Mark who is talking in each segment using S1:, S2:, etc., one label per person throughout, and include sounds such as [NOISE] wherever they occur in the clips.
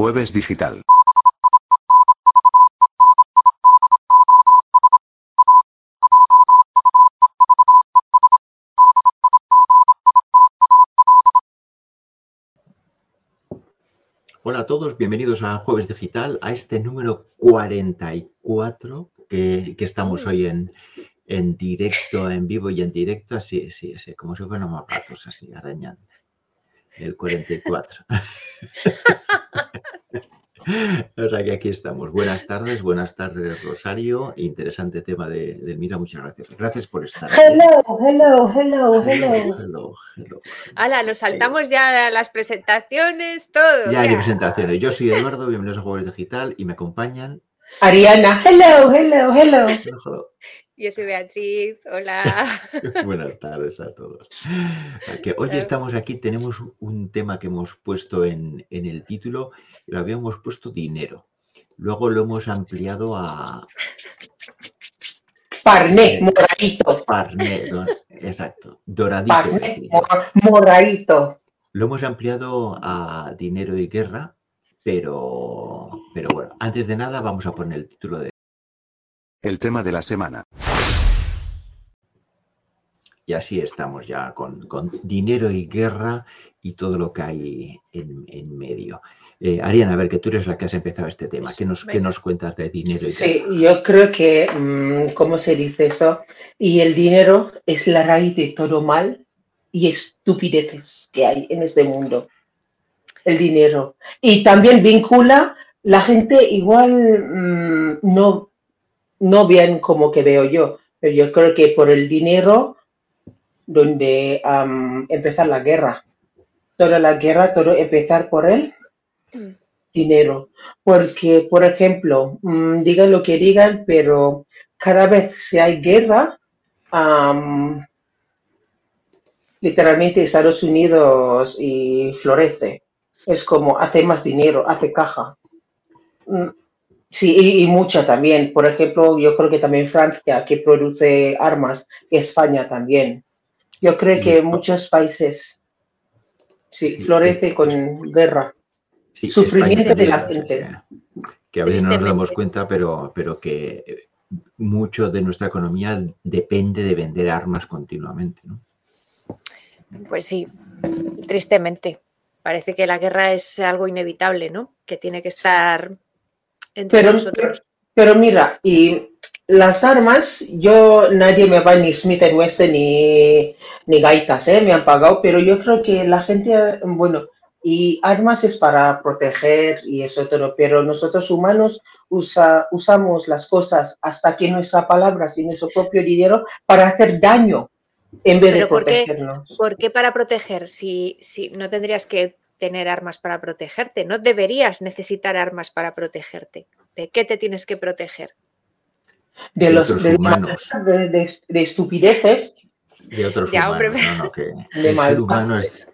S1: Jueves Digital.
S2: Hola a todos, bienvenidos a Jueves Digital, a este número 44 que, que estamos hoy en, en directo, en vivo y en directo, así, sí, sí, como si fuéramos ratos, así, arañando. El 44. [LAUGHS] o sea que aquí estamos. Buenas tardes, buenas tardes, Rosario. Interesante tema de, de Mira, muchas gracias. Gracias por estar. aquí.
S3: Hello, hello, hello, hello.
S2: Hello, hello.
S4: Hala, nos saltamos ya las presentaciones, todo.
S2: Ya hay
S4: ya.
S2: presentaciones. Yo soy Eduardo, bienvenidos a Jueves Digital y me acompañan.
S3: Ariana, hello, hello, hello.
S4: Yo soy Beatriz, hola. [LAUGHS]
S2: Buenas tardes a todos. Que hoy estamos aquí, tenemos un tema que hemos puesto en, en el título, lo habíamos puesto dinero. Luego lo hemos ampliado a
S3: Parné, moradito.
S2: parné, exacto, doradito.
S3: Parné, moradito.
S2: Lo hemos ampliado a dinero y guerra, pero, pero bueno, antes de nada vamos a poner el título de
S1: El tema de la semana.
S2: Y así estamos ya con, con dinero y guerra y todo lo que hay en, en medio. Eh, Ariana, a ver, que tú eres la que has empezado este tema. ¿Qué nos, qué nos cuentas de dinero y
S3: Sí,
S2: guerra?
S3: yo creo que, mm, ¿cómo se dice eso? Y el dinero es la raíz de todo mal y estupideces que hay en este mundo. El dinero. Y también vincula, la gente igual mm, no, no bien como que veo yo, pero yo creo que por el dinero donde am, empezar la guerra. Toda la guerra, todo empezar por el dinero. Porque, por ejemplo, mm, digan lo que digan, pero cada vez que hay guerra, am, literalmente Estados Unidos y florece. Es como hace más dinero, hace caja. Mm, Sí, y, y mucha también. Por ejemplo, yo creo que también Francia, que produce armas, España también. Yo creo que
S2: Espa-
S3: muchos países sí,
S2: Sí,
S3: florece con guerra.
S2: Sí,
S3: sufrimiento de la gente.
S2: que, a veces no nos damos cuenta, pero, pero que eh, mucho de nuestra economía depende de vender armas continuamente. ¿no?
S4: Pues sí, tristemente. Parece que la guerra es algo inevitable, ¿no? Que tiene que estar entre
S3: Pero,
S4: nosotros.
S3: pero mira, y las armas, yo nadie me va ni Smith Wesson ni, ni gaitas, ¿eh? Me han pagado, pero yo creo que la gente, bueno, y armas es para proteger y eso todo, pero nosotros humanos usa, usamos las cosas hasta que nuestras palabras y nuestro propio dinero para hacer daño en vez de
S4: Pero ¿por qué?
S3: protegernos.
S4: ¿Por qué para proteger? Si, si no tendrías que tener armas para protegerte, no deberías necesitar armas para protegerte. ¿De qué te tienes que proteger?
S3: De
S2: De
S3: los de,
S2: humanos.
S3: de- de- de estupideces,
S2: De otros
S4: Ya, hombre,
S2: humanos. No, no, que [LAUGHS]
S3: de
S2: el ser humano es,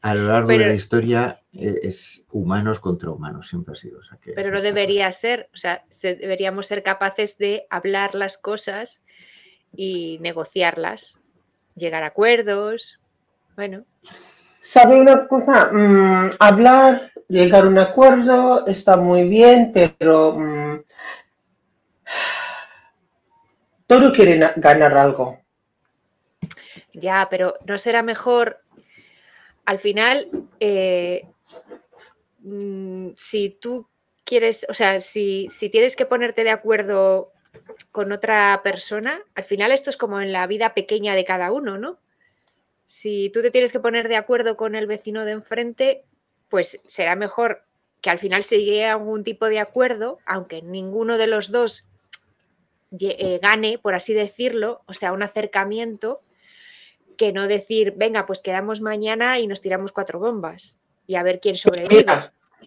S2: a lo largo de la historia, eh, es humanos contra humanos, siempre ha sido. o sea que
S4: Pero no
S2: claro.
S4: debería ser, o sea, se- deberíamos ser capaces de hablar las cosas y negociarlas, llegar a acuerdos. Bueno,
S3: ¿Sabe una cosa? Mm, hablar, llegar a un acuerdo está muy bien, pero mm, todo quiere na- ganar algo.
S4: ya, pero no será mejor al final, eh, mm, si tú quieres, o sea, si, si tienes que ponerte de acuerdo con otra persona, al final esto es como en la vida pequeña de cada uno, ¿no? Si tú te tienes que poner de acuerdo con el vecino de enfrente, pues será mejor que al final se llegue a algún tipo de acuerdo, aunque ninguno de los dos eh, gane, por así decirlo, o sea, un acercamiento, que no decir, venga, pues quedamos mañana y nos tiramos cuatro bombas y a ver quién sobrevive.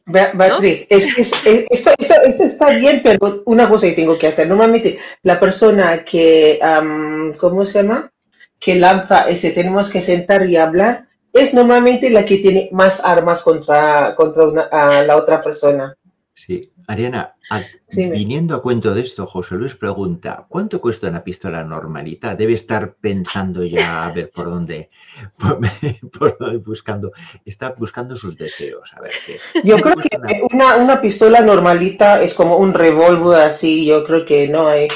S3: Be- Beatriz, es, es- es- esto, esto- esto está bien, pero una cosa que tengo que hacer. Normalmente la persona que, am, ¿cómo se llama? Que lanza ese, tenemos que sentar y hablar, es normalmente la que tiene más armas contra, contra una- a la otra persona.
S2: Sí, Ariana, a-
S3: Sí, me-
S2: viniendo a cuento de esto, José Luis pregunta, ¿cuánto cuesta una pistola normalita? Debe estar pensando ya a ver por dónde, por, [LAUGHS] por dónde buscando, está buscando sus deseos, a ver qué.
S3: Yo
S2: ¿cuánto
S3: creo que
S2: una,
S3: una pistola normalita es como un revólver así, yo creo que no hay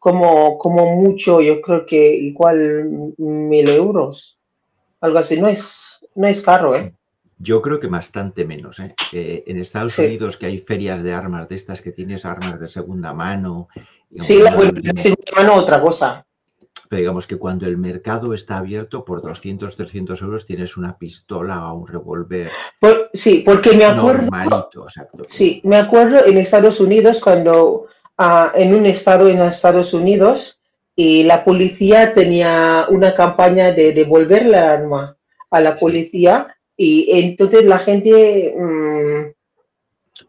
S3: como, como mucho, yo creo que igual mil euros, algo así, no es, no es caro, ¿eh?
S2: Yo creo que bastante menos. ¿eh? Eh, en Estados
S3: Sí.
S2: Unidos que hay ferias de armas de estas que tienes armas de segunda mano.
S3: Sí, la, segunda mano otra cosa.
S2: Pero digamos que cuando el mercado está abierto, por 200, 300 euros tienes una pistola o un revólver
S3: Por- sí, porque me acuerdo,
S2: normalito. exacto.
S3: sí, me acuerdo en Estados Unidos cuando ah, en un estado en Estados Unidos y la policía tenía una campaña de devolver la arma a la policía y entonces la gente mm,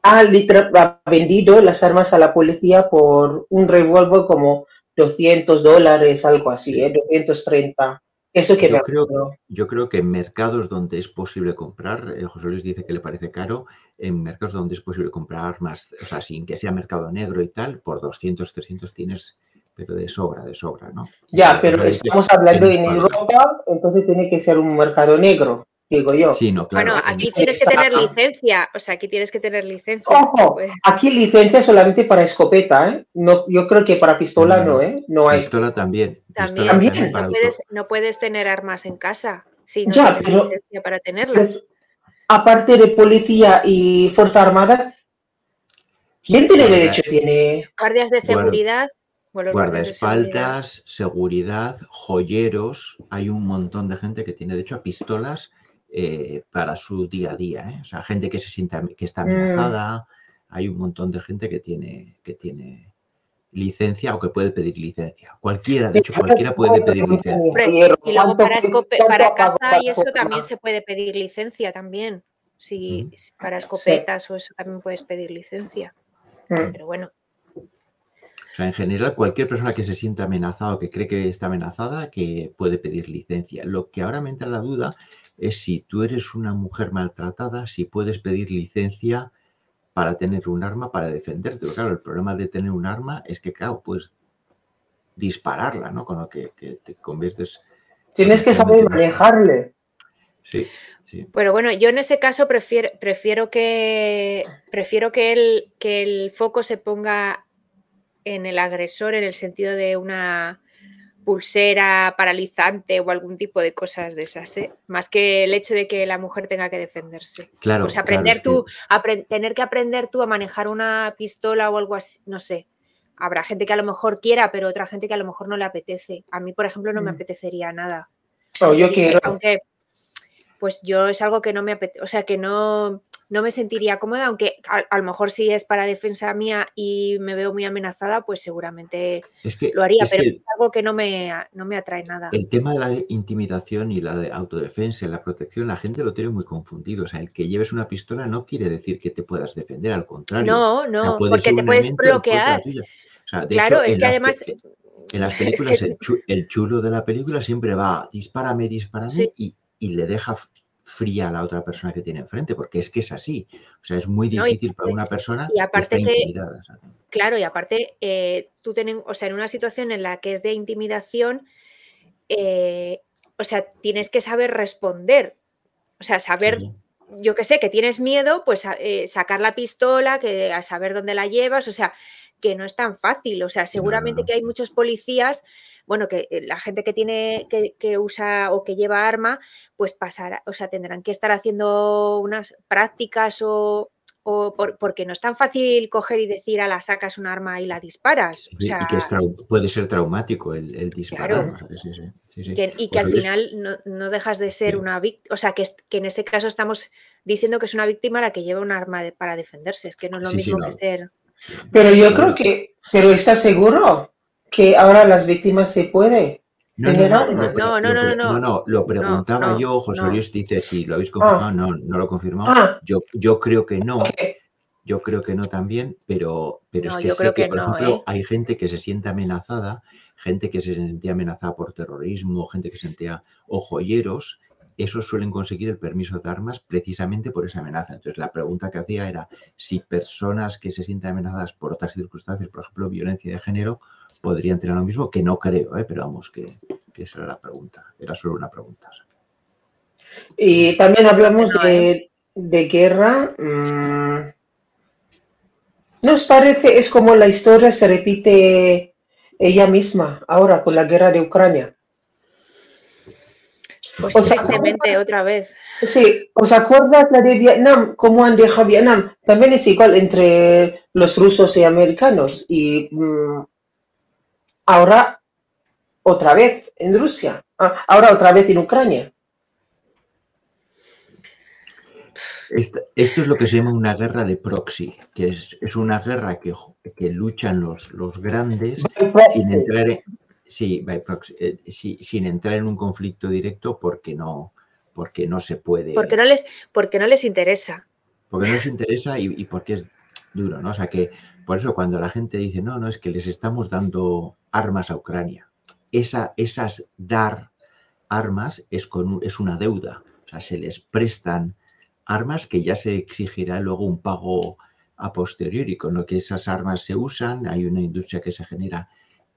S3: ha, ha vendido las armas a la policía por un revólver como 200 dólares, algo así,
S2: Sí.
S3: ¿eh? 230. Eso que
S2: Yo
S3: me
S2: creo-. Yo creo que en mercados donde es posible comprar, eh, José Luis dice que le parece caro, en mercados donde es posible comprar armas, o sea, sin que sea mercado negro y tal, por 200, 300 tienes, pero de sobra, de sobra, ¿no?
S3: Ya, pero estamos hablando en Europa, entonces tiene que ser un mercado negro, digo yo.
S2: Sí, no, claro.
S4: bueno,
S2: en-
S4: aquí tienes que tener licencia, o sea, aquí tienes que tener licencia.
S3: Ojo,
S4: Pues,
S3: aquí licencia solamente para escopeta, ¿eh? No, yo creo que para pistola no, ¿eh? No hay.
S2: Pistola también.
S4: también,
S2: Pistola
S3: También.
S2: para
S4: no, puedes, no puedes tener armas en casa si no
S3: Ya,
S4: tienes
S3: pero-
S4: licencia para tenerlas.
S3: Pues, aparte de policía y Fuerza Armada, ¿quién tiene derecho? Tiene.
S4: Guardias de seguridad. bueno, de seguridad.
S2: Guardaespaldas, seguridad, joyeros. Hay un montón de gente que tiene derecho a pistolas eh, para su día a día. ¿eh? O sea, gente que se sienta que está
S3: Mm.
S2: amenazada. Hay un montón de gente que tiene, que tiene licencia o que puede pedir licencia. Cualquiera, de hecho, cualquiera puede pedir licencia.
S4: Y luego
S3: ¿cuánto-
S4: para, escope- para caza y eso también se puede pedir licencia también. Si para escopetas o eso también puedes pedir licencia.
S3: Mm.
S4: Pero bueno,
S2: sea, en general, cualquier persona que se sienta amenazada o que cree que está amenazada, que puede pedir licencia. Lo que ahora me entra la duda es si tú eres una mujer maltratada, si puedes pedir licencia para tener un arma para defenderte. Pero claro, el problema de tener un arma es que, claro, puedes dispararla, ¿no? Con lo que, que te conviertes.
S3: Tienes que saber manejarle.
S2: Sí, sí.
S4: pero bueno, yo en ese caso prefiero, prefiero que prefiero que el, que el foco se ponga en el agresor en el sentido de una pulsera paralizante o algún tipo de cosas de esas, ¿eh? más que el hecho de que la mujer tenga que defenderse.
S2: Claro.
S4: Pues aprender tú, apre- tener que aprender tú a manejar una pistola o algo así, no sé. Habrá gente que a lo mejor quiera, pero otra gente que a lo mejor no le apetece. A mí, por ejemplo, no me
S3: Mm.
S4: apetecería nada.
S3: No, yo quiero.
S4: Aunque, pues yo es algo que no me apetece, o sea, que no, no me sentiría cómoda, aunque a, a lo mejor si es para defensa mía y me veo muy amenazada, pues seguramente
S2: es que,
S4: lo haría,
S2: es
S4: pero
S2: que
S4: es algo que no me, no me atrae nada.
S2: El tema de la intimidación y la de autodefensa y la protección, la gente lo tiene muy confundido. O sea, el que lleves una pistola no quiere decir que te puedas defender, al contrario.
S4: No, no, porque te puedes bloquear.
S2: tuya. O sea, de
S4: Claro,
S2: hecho,
S4: es que además
S2: en las [LAUGHS]
S4: es
S2: películas
S4: que-
S2: el chulo de la película siempre va, dispárame, dispárame,
S4: Sí.
S2: y, y le deja fría a la otra persona que tiene enfrente, porque es que es así. O sea, es muy
S4: No, y
S2: difícil para una persona
S4: y aparte
S2: que está intimidada.
S4: Claro, y aparte, eh, tú tenen, o sea, en una situación en la que es de intimidación, eh, o sea, tienes que saber responder. O sea, saber,
S2: sí.
S4: yo que sé, que tienes miedo, pues eh, sacar la pistola, que a saber dónde la llevas, o sea, que no es tan fácil. O sea, seguramente
S2: no.
S4: que hay muchos policías, bueno, que eh, la gente que tiene, que, que usa o que lleva arma, pues pasará, o sea, tendrán que estar haciendo unas prácticas o, o por- porque no es tan fácil coger y decir a la sacas un arma y la disparas. O sea,
S2: y que es puede ser traumático el, el disparar.
S4: Claro.
S2: o sea, que sí, sí, sí, sí.
S4: que- y que
S2: Pues
S4: al final no, no dejas de ser una víctima, o sea, que, que en ese caso estamos diciendo que es una víctima la que lleva un arma de- para defenderse. Es que no es lo
S2: Sí, sí,
S4: mismo
S2: no.
S4: que ser.
S3: Pero yo creo que. Pero ¿estás seguro que ahora las víctimas se puede?
S2: No,
S3: tener
S2: no, no,
S4: No, no,
S2: lo
S4: no, no,
S2: no, lo preguntaba
S4: no,
S2: yo, José
S4: no.
S2: Luis dice si lo habéis confirmado, no, no lo he confirmado.
S3: Ah,
S2: Yo, yo creo que no, yo creo que no también, pero, pero
S4: No,
S2: es que
S4: yo
S2: sé
S4: creo
S2: que,
S4: que
S2: por
S4: no,
S2: ejemplo,
S4: ¿eh?
S2: hay gente que se siente amenazada, gente que se sentía amenazada por terrorismo, gente que se sentía, o joyeros, esos suelen conseguir el permiso de armas precisamente por esa amenaza. Entonces, la pregunta que hacía era si personas que se sienten amenazadas por otras circunstancias, por ejemplo, violencia de género, podrían tener lo mismo, que no creo, ¿eh? pero vamos, que, esa era la pregunta. Era solo una pregunta.
S3: Y también hablamos de, guerra. Mm, ¿Nos parece, es como la historia se repite ella misma ahora con la guerra de Ucrania?
S4: Pues tristemente otra vez.
S3: Sí, ¿os acuerdas la de Vietnam? ¿Cómo han dejado Vietnam? También es igual entre los rusos y americanos. Y mm, ahora otra vez en Rusia. Ah, ahora otra vez en Ucrania.
S2: Esto, es lo que se llama una guerra de proxy, que es, una guerra que, que luchan los, los grandes sin entrar, en, eh, sí, sin entrar en un conflicto directo porque no, porque no se puede.
S4: Porque no les, porque no les interesa.
S2: Porque no les interesa y, porque es duro, ¿no? O sea que por eso cuando la gente dice, no, no, es que les estamos dando armas a Ucrania, esa, esas dar armas es, con, es una deuda. O sea, se les prestan armas que ya se exigirá luego un pago a posteriori, con lo que esas armas se usan, hay una industria que se genera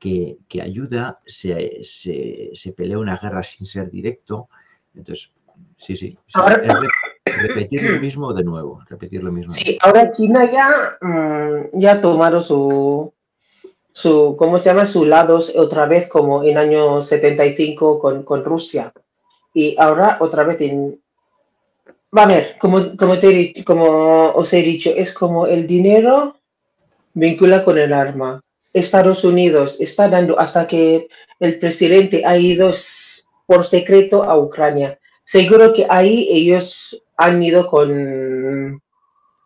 S2: que, ayuda, se, se, pelea una guerra sin ser directo. Entonces, sí, sí. repetir lo mismo de nuevo, repetir lo mismo.
S3: Sí, ahora China ya, mm, ya tomaron su, su, ¿cómo se llama? Su lado otra vez como en año 75 con, con Rusia. Y ahora otra vez en, Va a ver, como, como, te, como os he dicho, es como el dinero vincula con el arma. Estados Unidos está dando hasta que el presidente ha ido por secreto a Ucrania. Seguro que ahí ellos han ido con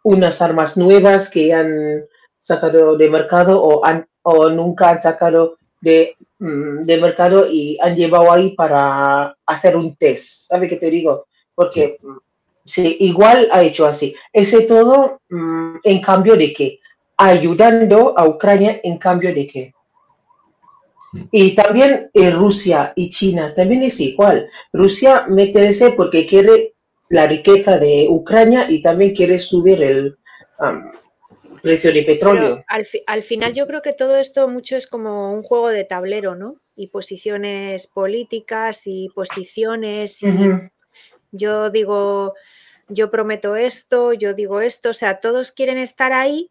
S3: unas armas nuevas que han sacado de mercado o, han, o nunca han sacado de, mm, de mercado y han llevado ahí para hacer un test. ¿Sabe qué te digo? Porque Sí, igual ha hecho así. Ese todo mm, en cambio de qué? Ayudando a Ucrania en cambio de qué. Y también eh, Rusia y China también es igual. Rusia mete ese porque quiere la riqueza de Ucrania y también quiere subir el precio de petróleo.
S4: Al, final yo creo que todo esto mucho es como un juego de tablero, ¿no? Y posiciones políticas y posiciones y yo digo, yo prometo esto, yo digo esto, o sea, todos quieren estar ahí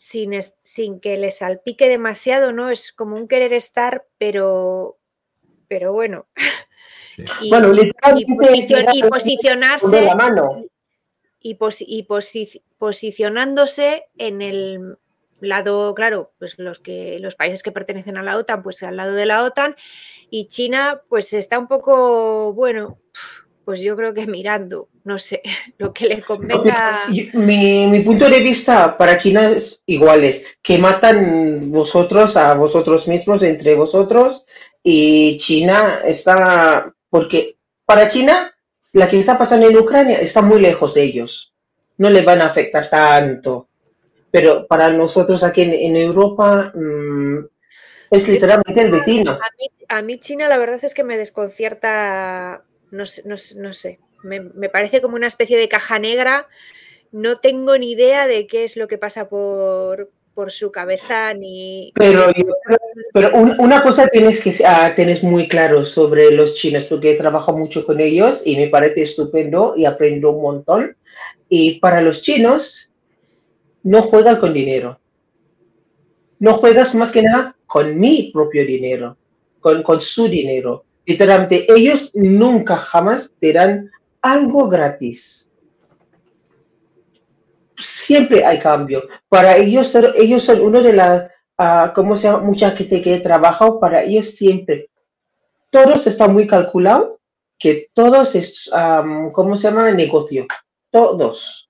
S4: sin, sin que les salpique demasiado, ¿no? Es como un querer estar, pero, pero bueno. Y, bueno, y, posicionarse y, posicionándose en el lado, claro, pues los que los países que pertenecen a la OTAN, pues al lado de la OTAN, y China, pues está un poco, bueno, pues yo creo que mirando, no sé, [LAUGHS] lo que le convenga.
S3: Mi, punto de vista para China es igual, es que matan vosotros a vosotros mismos entre vosotros y China está, porque para China la que está pasando en Ucrania está muy lejos de ellos, no les van a afectar tanto, pero para nosotros aquí en, Europa mm, es literalmente el vecino.
S4: a mí China la verdad es que me desconcierta no, no, sé, me, parece como una especie de caja negra. No tengo ni idea de qué es lo que pasa por, por su cabeza ni...
S3: Pero, pero una cosa tienes que ah, tienes muy claro sobre los chinos, porque he trabajado mucho con ellos y me parece estupendo y aprendo un montón. Y para los chinos, no juegan con dinero. No juegas más que nada con mi propio dinero, con, con su dinero. Literalmente, ellos nunca jamás te dan algo gratis. Siempre hay cambio. Para ellos, ellos son uno de las, uh, ¿cómo se llama? Mucha gente que he trabajado, para ellos siempre. Todos está muy calculado, que todos es, ¿cómo se llama? Negocio. Todos.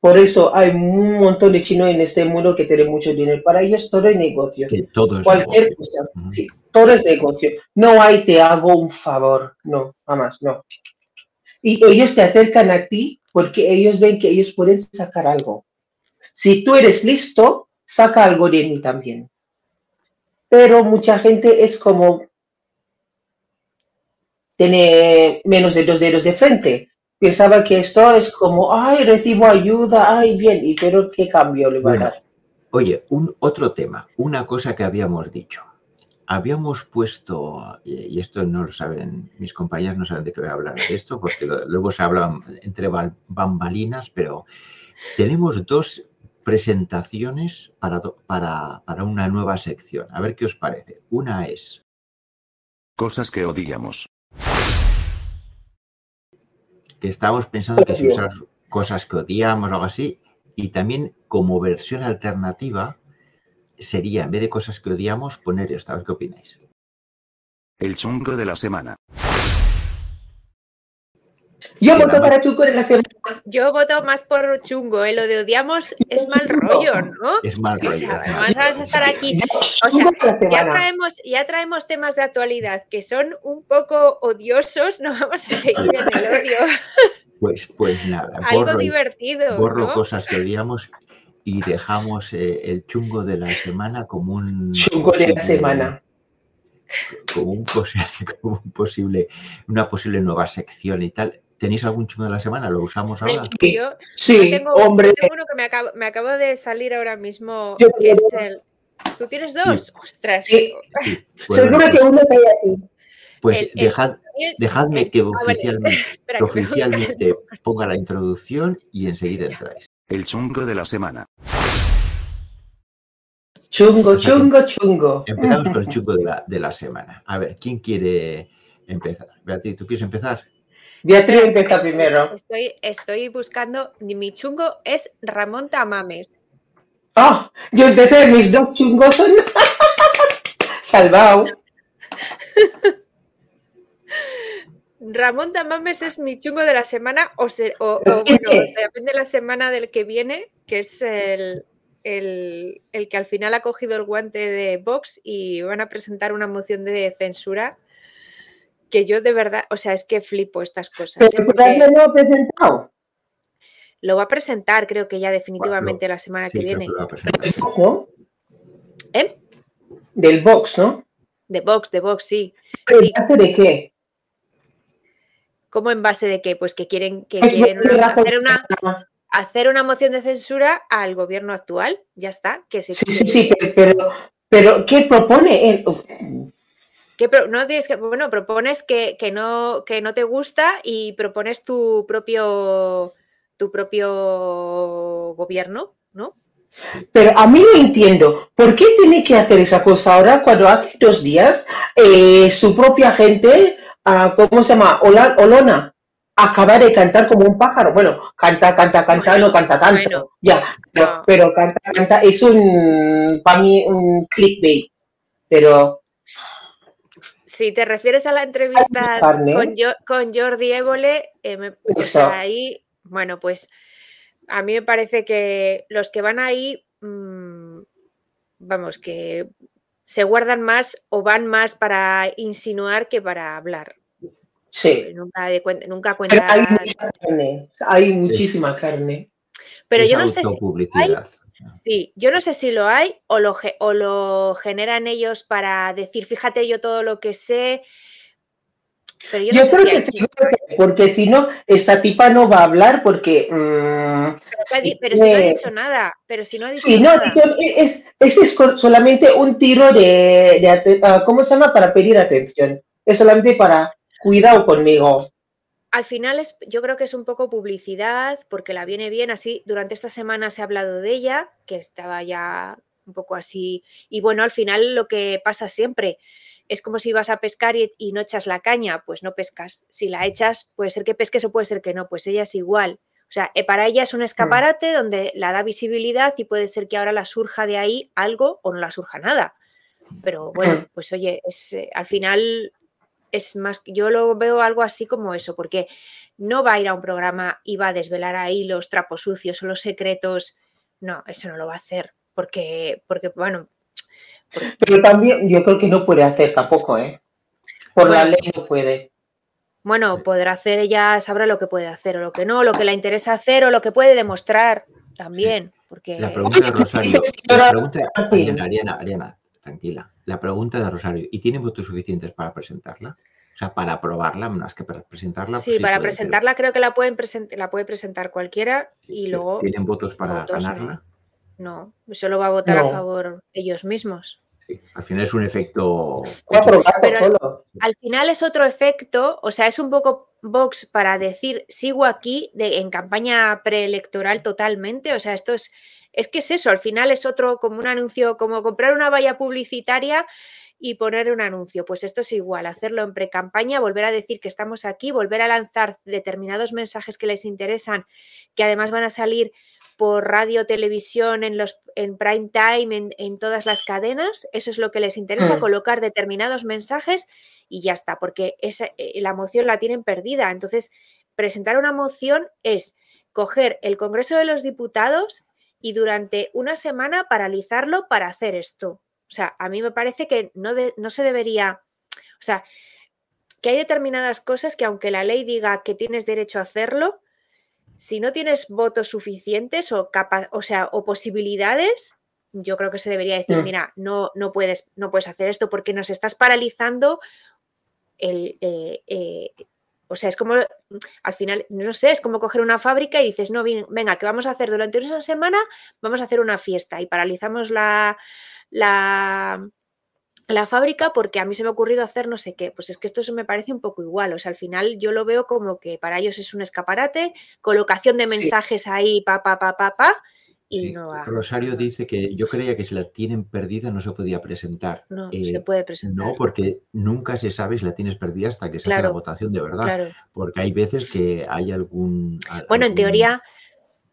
S3: Por eso hay un montón de chinos en este mundo que tienen mucho dinero. Para ellos todo es negocio.
S2: todo es
S3: Cualquier cosa. Sí, todo es negocio. No hay te hago un favor. No, jamás, no. Y ellos te acercan a ti porque ellos ven que ellos pueden sacar algo. Si tú eres listo, saca algo de mí también. Pero mucha gente es como, tiene menos de dos dedos de frente. Pensaba que esto es como, ay, recibo ayuda, ay, bien, ¿y pero qué cambio le va a dar?
S2: Oye, un otro tema, una cosa que habíamos dicho. Habíamos puesto, y esto no lo saben, mis compañeros no saben de qué voy a hablar de esto, porque luego se hablan entre bal- bambalinas, pero tenemos dos presentaciones para, para, para una nueva sección. A ver qué os parece. Una es,
S1: Cosas que odiamos.
S2: Que estábamos pensando que si usar cosas que odiamos o algo así, y también como versión alternativa sería, en vez de cosas que odiamos, poner esto. A ver qué opináis.
S1: El chungo de la semana.
S3: Yo
S2: Queda
S3: voto para Chuco de la semana.
S4: Yo voto más por chungo, ¿eh? lo de odiamos es mal rollo, ¿no?
S2: Es mal rollo.
S4: vas a estar aquí. O sea, Ya traemos, ya traemos temas de actualidad que son un poco odiosos, no vamos a seguir en el odio. [LAUGHS]
S2: Pues, pues nada,
S4: Algo
S2: borro,
S4: divertido.
S2: borro
S4: ¿no?
S2: cosas que odiamos y dejamos eh, el chungo de la semana como un
S3: Chuco de la semana.
S2: como un posible, [LAUGHS] como un posible, una posible nueva sección y tal. ¿Tenéis algún chungo de la semana? ¿Lo usamos ahora?
S3: Sí,
S4: Yo,
S3: Sí,
S4: yo tengo,
S3: hombre.
S4: yo tengo uno que me acabo, me acabo de salir ahora mismo,
S3: Yo
S4: que es
S3: tengo
S4: el... ¿Tú tienes dos? Ostras.
S3: Sí.
S2: Sí. [LAUGHS] Pues,
S3: Seguro que uno cae aquí.
S2: pues
S4: el-
S2: dejad,
S4: el-
S2: dejadme que
S4: Ah, [LAUGHS] Espera,
S2: que oficialmente [LAUGHS] ponga la introducción y enseguida entráis.
S1: El chungo de la semana.
S3: Chungo, chungo, chungo.
S2: Empezamos con el chungo de la, de la semana. A ver, ¿quién quiere empezar? Beatriz, ¿tú quieres empezar?
S3: Beatriz empieza primero.
S4: Estoy, estoy buscando, mi chungo es Ramón Tamames.
S3: Ah, yo entonces mis dos chungos son [LAUGHS] salvado.
S4: Ramón Tamames es mi chungo de la semana, o, se- o- o bueno, depende de la semana del que viene, que es el, el- el que al final ha cogido el guante de Vox y van a presentar una moción de censura que yo de verdad, o sea, es que flipo estas cosas. ¿eh?
S3: Pero
S4: porque
S3: todavía no ha presentado.
S4: lo va a presentar, creo que ya definitivamente la semana
S2: Sí,
S4: que viene.
S2: lo.
S4: ¿Eh?
S3: Del box, ¿no?
S4: De Vox, de Vox, sí.
S3: ¿En
S4: Sí.
S3: base de qué?
S4: ¿Cómo en base de qué? Pues que quieren, que
S3: Es
S4: quieren
S3: buena
S4: una-
S3: razón.
S4: hacer, una, hacer una moción de censura al gobierno actual. Ya está. Que se,
S3: Sí, sí, sí, pero, pero, pero ¿qué propone él?
S4: Que no tienes que, bueno, propones que, que no, que no te gusta y propones tu propio tu propio gobierno, ¿no?
S3: Pero a mí no entiendo, ¿por qué tiene que hacer esa cosa ahora cuando hace dos días eh, su propia gente, ah, ¿cómo se llama? Ola- Olona, acaba de cantar como un pájaro. Bueno, canta, canta, canta,
S4: Bueno,
S3: no canta tanto.
S4: bueno.
S3: ya,
S4: No.
S3: pero canta, canta, es un, para mí, un clickbait. Pero
S4: Si te refieres a la entrevista con, Jo- con Jordi Évole, eh, me- ahí, bueno, pues a mí me parece que los que van ahí, mm, vamos, que se guardan más o van más para insinuar que para hablar.
S3: sí,
S4: Nunca, de nunca
S3: pero hay
S4: cuentan.
S3: mucha carne, hay muchísima carne.
S4: Pero
S2: Es
S4: yo no sé si. Sí, yo no sé si lo hay o lo, o lo generan ellos para decir, fíjate yo todo lo que sé. Pero yo no
S3: Yo
S4: sé
S3: creo
S4: si
S3: que sí, porque si no, esta tipa no va a hablar porque... mm,
S4: pero, si no ha dicho nada, pero si no ha dicho
S3: Sí, no,
S4: nada.
S3: "E- es, es co- solamente un tiro de, de ah, ¿cómo se llama? Para pedir atención. Es solamente para, cuidado conmigo.
S4: Al final es, yo creo que es un poco publicidad, porque la viene bien así. Durante esta semana se ha hablado de ella, que estaba ya un poco así. Y bueno, al final lo que pasa siempre es como si vas a pescar y, y no echas la caña, pues no pescas. Si la echas, puede ser que pesques o puede ser que no, pues ella es igual. O sea, eh, para ella es un escaparate donde la da visibilidad y puede ser que ahora la surja de ahí algo o no la surja nada. Pero bueno,
S3: Mm.
S4: pues oye, es, eh, al final es más, yo lo veo algo así como eso, porque no va a ir a un programa y va a desvelar ahí los trapos sucios o los secretos. No, eso no lo va a hacer, porque, porque bueno,
S3: Pero también yo creo que no puede hacer tampoco, ¿eh? Por la
S4: Bueno.
S3: ley no puede.
S4: bueno, podrá hacer, ella sabrá lo que puede hacer o lo que no, lo que le interesa hacer o lo que puede demostrar también, porque
S2: La pregunta de Rosario. La pregunta, Ariana, Ariana, tranquila. La pregunta de Rosario. ¿Y tiene votos suficientes para presentarla? sea, para aprobarla, más que para presentarla.
S4: Sí, para presentarla creo que la, pueden la puede presentar cualquiera y luego...
S2: ¿Tienen votos para ganarla?
S4: No, solo va a votar a favor ellos mismos.
S2: Sí, al final es un efecto...
S4: Pero al final es otro efecto, o sea, es un poco Vox para decir, sigo aquí de, en campaña preelectoral totalmente, o sea, esto es, es que es eso, al final es otro como un anuncio, como comprar una valla publicitaria y poner un anuncio. Pues esto es igual, hacerlo en pre-campaña, volver a decir que estamos aquí, volver a lanzar determinados mensajes que les interesan, que además van a salir por radio, televisión, en, los, en prime time, en, todas las cadenas. Eso es lo que les interesa, mm. colocar determinados mensajes y ya está, porque esa, eh, la moción la tienen perdida. Entonces, presentar una moción es coger el Congreso de los Diputados y durante una semana paralizarlo para hacer esto. O sea, a mí me parece que no, no se debería, o sea, que hay determinadas cosas que aunque la ley diga que tienes derecho a hacerlo, si no tienes votos suficientes o, o, sea, o posibilidades, yo creo que se debería decir, mm. mira, no, no, puedes, no puedes hacer esto porque nos estás paralizando el, eh, eh, o sea, es como, al final, no sé, es como coger una fábrica y dices, no, venga, ¿qué vamos a hacer durante una semana? Vamos a hacer una fiesta y paralizamos la, la, la fábrica porque a mí se me ha ocurrido hacer no sé qué. Pues es que esto me parece un poco igual. O sea, al final yo lo veo como que para ellos es un escaparate, colocación de mensajes ahí, pa, pa, pa, pa, pa. Y no
S2: Rosario dice que yo creía que si la tienen perdida no se podía presentar.
S4: No, se eh, puede presentar.
S2: No, porque nunca se sabe si la tienes perdida hasta que se hace la votación de verdad. Porque hay veces que hay algún.
S4: Bueno, en teoría.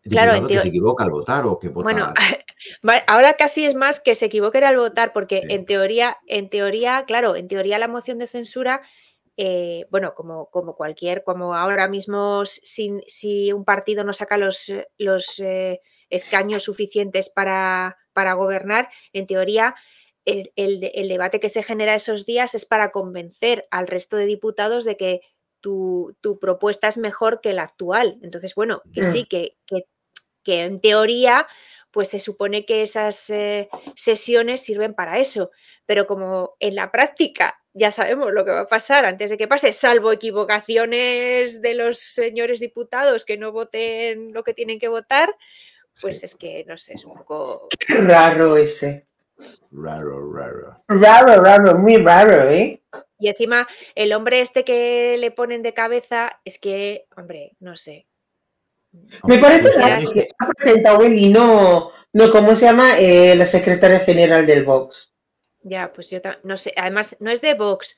S4: Claro,
S2: que se equivoca al votar o que vota.
S4: Bueno, [LAUGHS] ahora casi es más que se equivoquen al votar, porque en teoría, en teoría, claro, en teoría la moción de censura, eh, bueno, como, como cualquier, como ahora mismo, si, si un partido no saca los, los eh, escaños suficientes para, para, gobernar, en teoría. El, el, debate que se genera esos días es para convencer al resto de diputados de que tu, tu, propuesta es mejor que la actual. Entonces, bueno, que mm. sí, que, que, que en teoría pues se supone que esas eh, sesiones sirven para eso. Pero como en la práctica ya sabemos lo que va a pasar antes de que pase, salvo equivocaciones de los señores diputados que no voten lo que tienen que votar, pues es que, no sé, es un poco...
S3: Raro ese.
S2: Raro, raro.
S3: Raro, raro, muy raro, ¿eh?
S4: Y encima, el hombre este que le ponen de cabeza es que, hombre, no sé,
S3: me parece que ha presentado él y no, no, ¿cómo se llama? Eh, la secretaria general del Vox.
S4: Ya, pues yo no sé, además no es de Vox,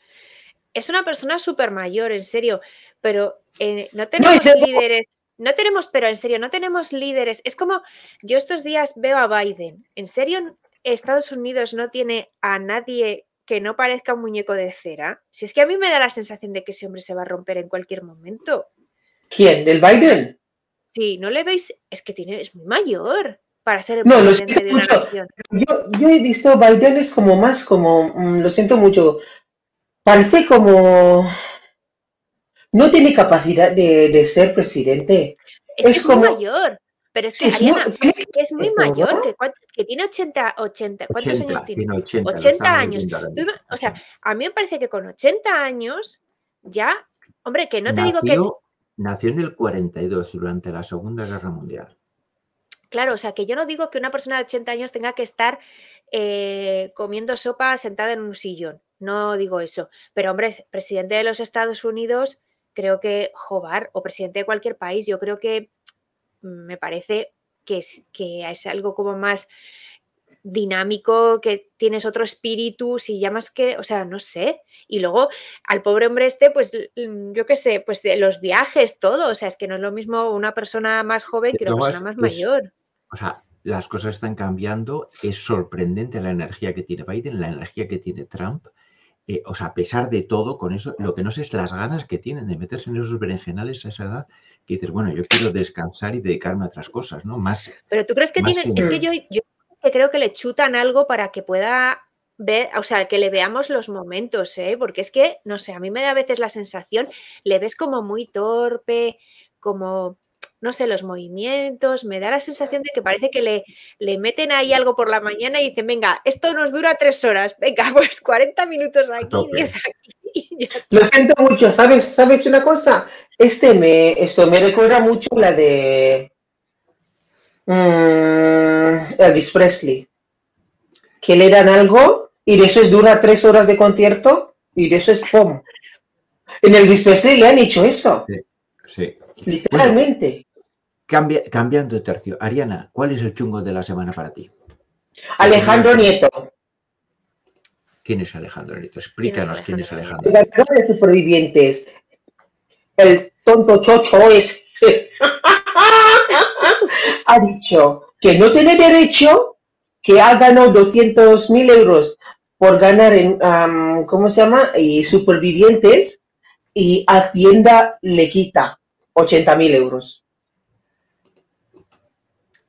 S4: es una persona súper mayor, en serio, pero eh, no tenemos líderes, no tenemos, pero en serio, no tenemos líderes. Es como, yo estos días veo a Biden, en serio, Estados Unidos no tiene a nadie que no parezca un muñeco de cera. Si es que a mí me da la sensación de que ese hombre se va a romper en cualquier momento.
S3: ¿Quién? ¿Del Biden?
S4: Sí, no le veis, es que tiene, es muy mayor para ser el presidente de una nación.
S3: Yo, he visto Biden es como más como, mm, lo siento mucho, parece como no tiene capacidad de, ser presidente.
S4: Es, como muy mayor. Pero es que, es, muy, es muy mayor, que, tiene 80, 80, ¿cuántos años tiene? 80, años. o sea, a mí me parece que con 80 años ya, hombre, que no te digo que
S2: Nació en el 42, durante la Segunda Guerra Mundial.
S4: Claro, o sea, que yo no digo que una persona de 80 años tenga que estar eh, comiendo sopa sentada en un sillón. No digo eso. Pero, hombre, presidente de los Estados Unidos, creo que, Jobar, o presidente de cualquier país, yo creo que mm, me parece que es, que es algo como más dinámico, que tienes otro espíritu, si llamas que, o sea, no sé. Y luego al pobre hombre este, pues yo qué sé, pues los viajes, todo, o sea, es que no es lo mismo una persona más joven que una persona más mayor.
S2: O sea, las cosas están cambiando, es sorprendente la energía que tiene Biden, la energía que tiene Trump. Eh, o sea, a pesar de todo, con eso, lo que no sé es las ganas que tienen de meterse en esos berenjenales a esa edad, que dices, bueno, yo quiero descansar y dedicarme a otras cosas, ¿no? Más.
S4: Pero tú crees que tienen, es que yo, yo creo que le chutan algo para que pueda ver, o sea, que le veamos los momentos, ¿eh? porque es que, no sé, a mí me da a veces la sensación, le ves como muy torpe, como, no sé, los movimientos, me da la sensación de que parece que le, le meten ahí algo por la mañana y dicen, venga, esto nos dura tres horas, venga, [LAUGHS] pues 40 minutos aquí, 10 aquí, [LAUGHS]
S3: Lo siento mucho, ¿sabes? ¿Sabes una cosa? Este me, esto me recuerda mucho la de mm, Elvis Presley. Que le dan algo y de eso es dura tres horas de concierto y de eso es ¡pum! En Elvis Presley le han hecho eso.
S2: Sí, sí.
S3: Literalmente.
S2: Cambia- cambiando de tercio. Ariana, ¿cuál es el chungo de la semana para ti?
S3: Alejandro Nieto,
S2: ¿Quién es Alejandro Nieto? Explícanos quién es Alejandro.
S3: el ganador de supervivientes. El tonto chocho es. [LAUGHS] ha dicho que no tiene derecho, que ha ganado 200 mil euros por ganar en, ¿cómo se llama? Y supervivientes y Hacienda le quita 80 mil euros.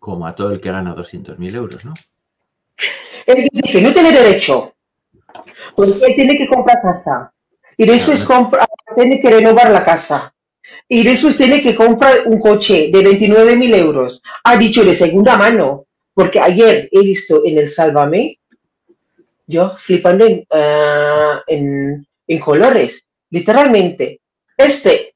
S2: Como a todo el que gana 200.000 euros, ¿no?
S3: Él dice que no tiene derecho, porque él tiene que comprar casa y después compra, tiene que renovar la casa y después tiene que comprar un coche de 29 mil euros. Ha dicho de segunda mano, porque ayer he visto en el Sálvame, yo flipando en, ah, en, en colores, literalmente. Este.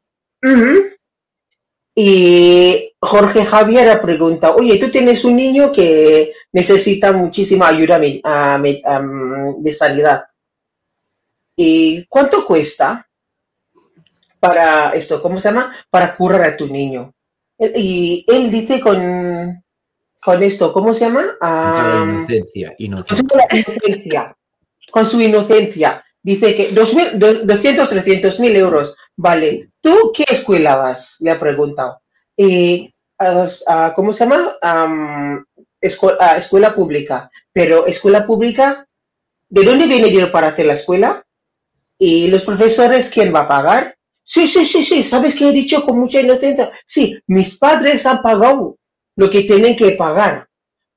S3: y Jorge Javier ha preguntado, oye, tú tienes un niño que necesita muchísima ayuda a- am, de sanidad. ¿Y cuánto cuesta para esto? ¿Cómo se llama? Para curar a tu niño. Él- Y él dice con, con esto, ¿cómo se llama?
S2: La
S3: Am,
S2: inocencia,
S3: con
S2: inocencia.
S3: su inocencia, con su inocencia. Dice que 2.000, do- 200, 300 mil euros. Vale. ¿Tú qué escuela vas? Le ha preguntado. Ah, ¿Cómo se llama? Am, escu- escuela pública. Pero escuela pública, ¿de dónde viene dinero para hacer la escuela? ¿Y los profesores quién va a pagar? Sí, sí, sí, sí. ¿Sabes qué he dicho con mucha inocencia? Sí, mis padres han pagado lo que tienen que pagar.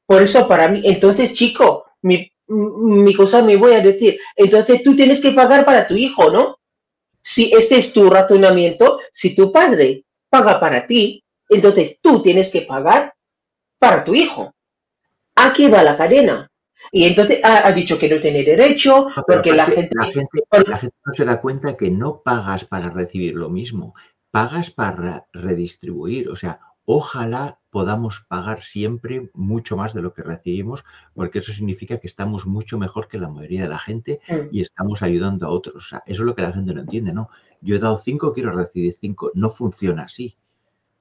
S3: Por eso para mí, entonces chico, mi, mi cosa me voy a decir, entonces tú tienes que pagar para tu hijo, ¿no? Si ese es tu razonamiento, si tu padre paga para ti, entonces tú tienes que pagar para tu hijo. Aquí va la cadena. Y entonces ha, ha dicho que no tiene derecho,
S2: No, pero
S3: porque la gente...
S2: la gente,
S3: por-
S2: la gente no se da cuenta que no pagas para recibir lo mismo, pagas para redistribuir. O sea, ojalá podamos pagar siempre mucho más de lo que recibimos, porque eso significa que estamos mucho mejor que la mayoría de la gente
S3: Mm.
S2: y estamos ayudando a otros. O sea, eso es lo que la gente no entiende, ¿no? Yo he dado cinco, quiero recibir cinco. No funciona así.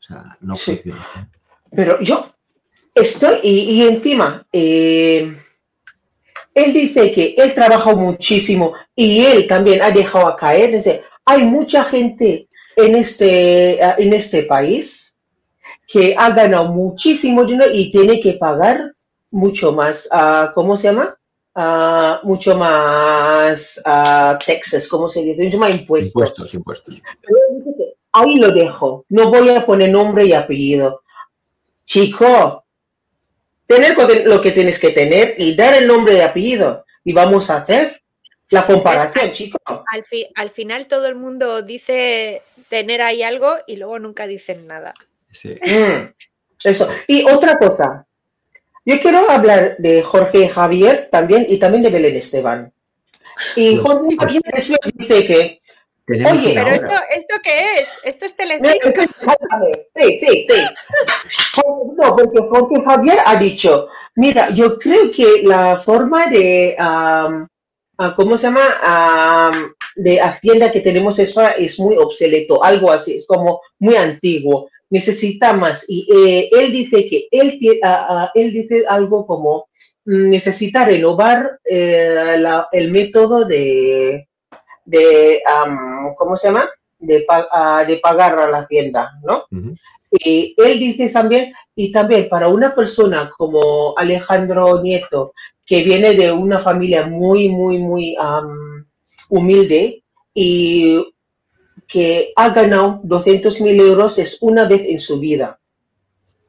S2: O sea, no
S3: Sí.
S2: funciona así.
S3: Pero yo estoy, y, y encima, eh, él dice que él trabajó muchísimo y él también ha dejado a caer. Dice, hay mucha gente en este, ah, en este país que ha ganado muchísimo dinero y tiene que pagar mucho más, ah, ¿cómo se llama? Ah, mucho más ah, taxes, ¿cómo se dice? Mucho más impuestos.
S2: Impuestos, impuestos.
S3: Pero Ahí lo dejo. No voy a poner nombre y apellido. Chico, tener lo que tienes que tener y dar el nombre y apellido. Y vamos a hacer la comparación, chico.
S4: Al, fi- al final todo el mundo dice tener ahí algo y luego nunca dicen nada.
S2: Sí. [LAUGHS]
S3: Mm, Eso. Y otra cosa. Yo quiero hablar de Jorge Javier también y también de Belén Esteban. Y Jorge Javier después dice que Oye,
S4: Pero
S2: hora.
S4: esto, ¿esto qué es? ¿Esto es
S3: No,
S4: Telecinco?
S3: Exactamente. Sí, sí, sí. [LAUGHS] No, porque Jorge Javier ha dicho, mira, yo creo que la forma de, ah, ¿cómo se llama? Am, de Hacienda que tenemos es, es muy obsoleto, algo así, es como muy antiguo, necesita más. Y eh, él dice que él, ah, ah, él dice algo como, mm, necesita renovar eh, la- el método de, de am, ¿cómo se llama? De, ah, de pagar a la hacienda, ¿no? Y él dice también, y también para una persona como Alejandro Nieto, que viene de una familia muy, muy, muy am, humilde y que ha ganado 200 mil euros es una vez en su vida.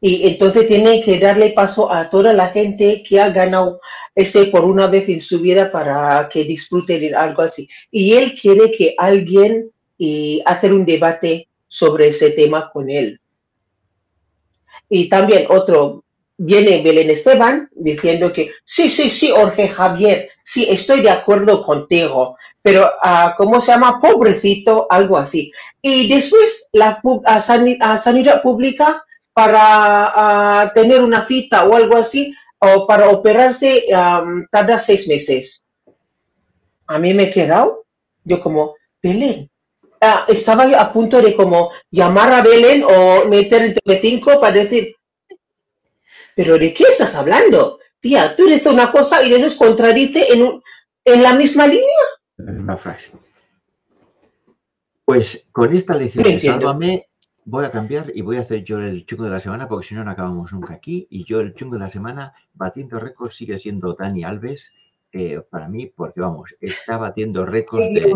S3: Y entonces tiene que darle paso a toda la gente que ha ganado ese por una vez en su vida para que disfruten algo así. Y él quiere que alguien y hacer un debate sobre ese tema con él. Y también otro, viene Belén Esteban diciendo que sí, sí, sí, Jorge Javier, sí, estoy de acuerdo contigo, pero ah, ¿cómo se llama? Pobrecito, algo así. Y después la a sani- a sanidad pública para ah, tener una cita o algo así, o para operarse, am, tarda seis meses. A mí me he quedado, yo como, Belén. Ah, estaba yo a punto de como llamar a Belén o meter el Telecinco para decir, ¿pero de qué estás hablando? Tía, tú dices una cosa y después contradice en, un- en la misma línea.
S2: Una frase. Pues con esta lección de. Sálvame voy a cambiar y voy a hacer yo el chungo de la semana porque si no, no acabamos nunca aquí. Y yo el chungo de la semana, batiendo récords, sigue siendo Dani Alves eh, para mí porque, vamos, está batiendo récords de,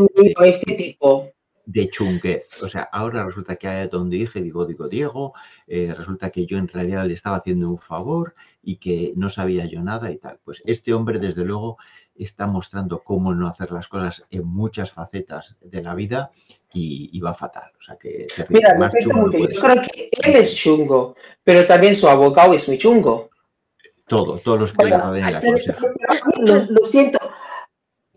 S3: este tipo.
S2: de chunguez. O sea, ahora resulta que a donde dije, digo, digo, Diego, eh, resulta que yo en realidad le estaba haciendo un favor y que no sabía yo nada y tal. Pues este hombre, desde luego, está mostrando cómo no hacer las cosas en muchas facetas de la vida y, y va fatal. O sea, que.
S3: Mira,
S2: más chungo no
S3: yo creo que él es chungo, pero también su abogado es muy chungo.
S2: Todo, todos los que
S3: Bueno,
S2: rodean le
S3: Pero-
S2: aconsejan.
S3: Lo, lo siento.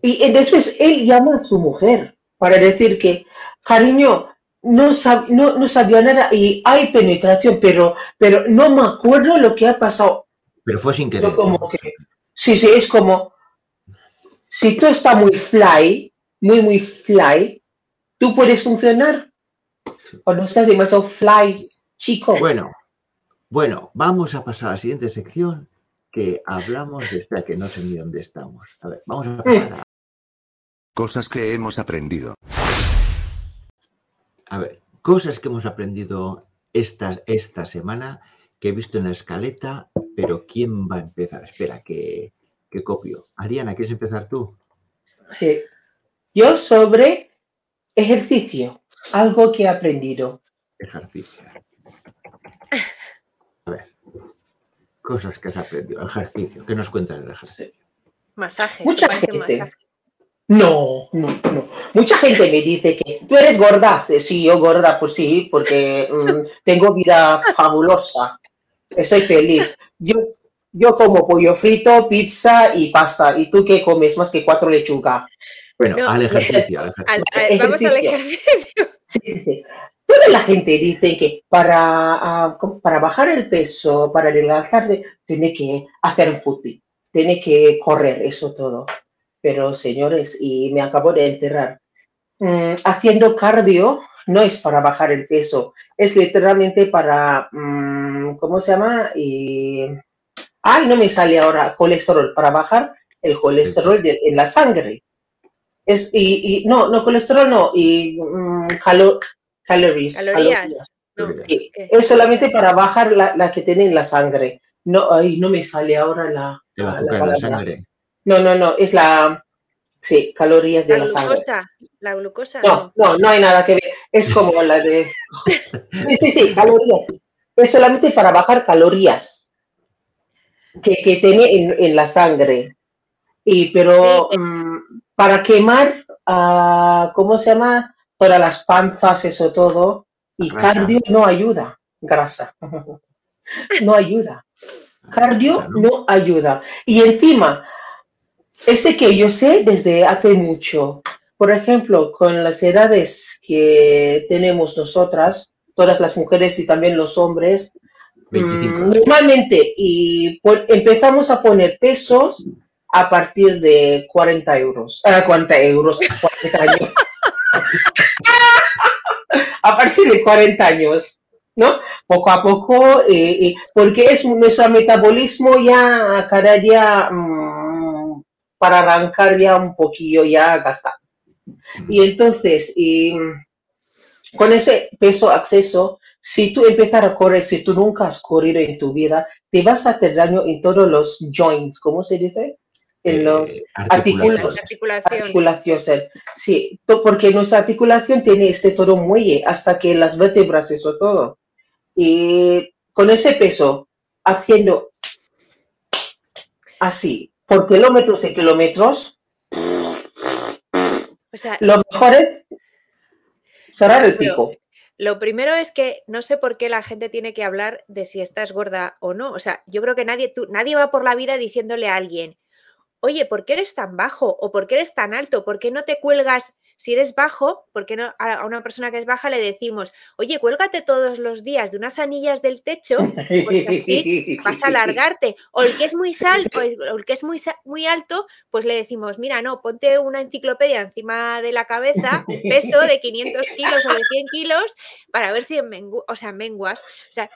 S3: Y, después él llama a su mujer para decir que, cariño, no, sab- no, no sabía nada y hay penetración, pero, pero no me acuerdo lo que ha pasado.
S2: Pero fue sin querer.
S3: Yo como que, sí, sí, es como, si tú estás muy fly, muy, muy fly, tú puedes funcionar. O no estás demasiado fly, chico.
S2: Bueno, bueno, vamos a pasar a la siguiente sección que hablamos de espera que no sé ni dónde estamos. A ver, vamos a pasar a
S1: Cosas que hemos aprendido.
S2: A ver, cosas que hemos aprendido esta, esta semana que he visto en la escaleta, pero ¿quién va a empezar? Espera, que, que copio. Ariana, ¿quieres empezar tú?
S3: Sí. Yo sobre ejercicio, algo que he aprendido.
S2: Ejercicio. A ver, cosas que has aprendido. Ejercicio. ¿Qué nos cuentas del ejercicio?
S4: Masaje.
S3: Mucha gente.
S4: masaje.
S3: No, no, no. Mucha gente me dice que tú eres gorda. Sí, yo gorda, pues sí, porque mm, tengo vida fabulosa. Estoy feliz. Yo, yo como pollo frito, pizza y pasta. ¿Y tú qué comes más que cuatro lechugas?
S2: Bueno,
S4: No,
S2: al ejercicio. al ejercicio.
S4: Al- al- vamos al
S3: Ejercicio. [LAUGHS] Sí, sí, sí. Toda la gente dice que para, ah, para bajar el peso, para adelgazarse, tiene que hacer footing, tiene que correr, eso todo. Pero señores, y me acabo de enterrar, mm, haciendo cardio no es para bajar el peso, es literalmente para, mm, ¿cómo se llama? Y, ay, no me sale ahora, colesterol, para bajar el colesterol de- en la sangre. Es, y, y- no, no, colesterol no, y mm, calo- calories,
S4: Calorías. No,
S3: Sí,
S4: ¿qué?
S3: es solamente para bajar la, la que tiene en la sangre. No, ay, no me sale ahora la,
S2: El
S3: la- la
S2: azúcar en la
S3: palabra.
S2: sangre.
S3: No, no, no, es la, sí, calorías de
S4: La
S3: la, sangre.
S4: La glucosa.
S3: No, no, no hay nada que ver. Es como la de, [LAUGHS] sí, sí, sí, calorías. Es solamente para bajar calorías que, que tiene en, en la sangre. Y pero
S4: Sí.
S3: mm, para quemar, ah, ¿cómo se llama? Todas las panzas, eso todo. Y
S2: Grasa.
S3: cardio no ayuda. Grasa. [LAUGHS] No ayuda. Cardio
S2: no
S3: ayuda. Y encima, ese que yo sé desde hace mucho, por ejemplo, con las edades que tenemos nosotras, todas las mujeres y también los hombres,
S2: 25.
S3: Mm, Normalmente, y pon- empezamos a poner pesos a partir de 40 euros. Ah, 40 euros, 40 años. [LAUGHS] a partir de 40 años, ¿no? Poco a poco, eh, eh, porque es nuestro metabolismo ya cada día mm, para arrancar ya un poquillo ya gastado. Y entonces, y, mm, con ese peso acceso, si tú empezar a correr, si tú nunca has corrido en tu vida, te vas a hacer daño en todos los joints, ¿cómo se dice? En
S2: Eh,
S3: los
S2: articulaciones.
S4: Articulación.
S3: articulaciones. Sí, porque nuestra articulación tiene este todo muelle hasta que las vértebras, eso todo. Y con ese peso, haciendo así, por kilómetros y kilómetros,
S4: O sea,
S3: lo mejor es cerrar el
S4: Pero-
S3: pico.
S4: Lo primero es que no sé por qué la gente tiene que hablar de si estás gorda o no. O sea, yo creo que nadie, tú, nadie va por la vida diciéndole a alguien, oye, ¿por qué eres tan bajo? ¿O por qué eres tan alto? ¿Por qué no te cuelgas si eres bajo, ¿por qué no a una persona que es baja le decimos, oye, cuélgate todos los días de unas anillas del techo, pues así vas a alargarte? O el que es muy alto, o el que es muy, muy alto, pues le decimos, mira, no, ponte una enciclopedia encima de la cabeza, peso de 500 kilos o de 100 kilos, para ver si o sea, menguas. O sea,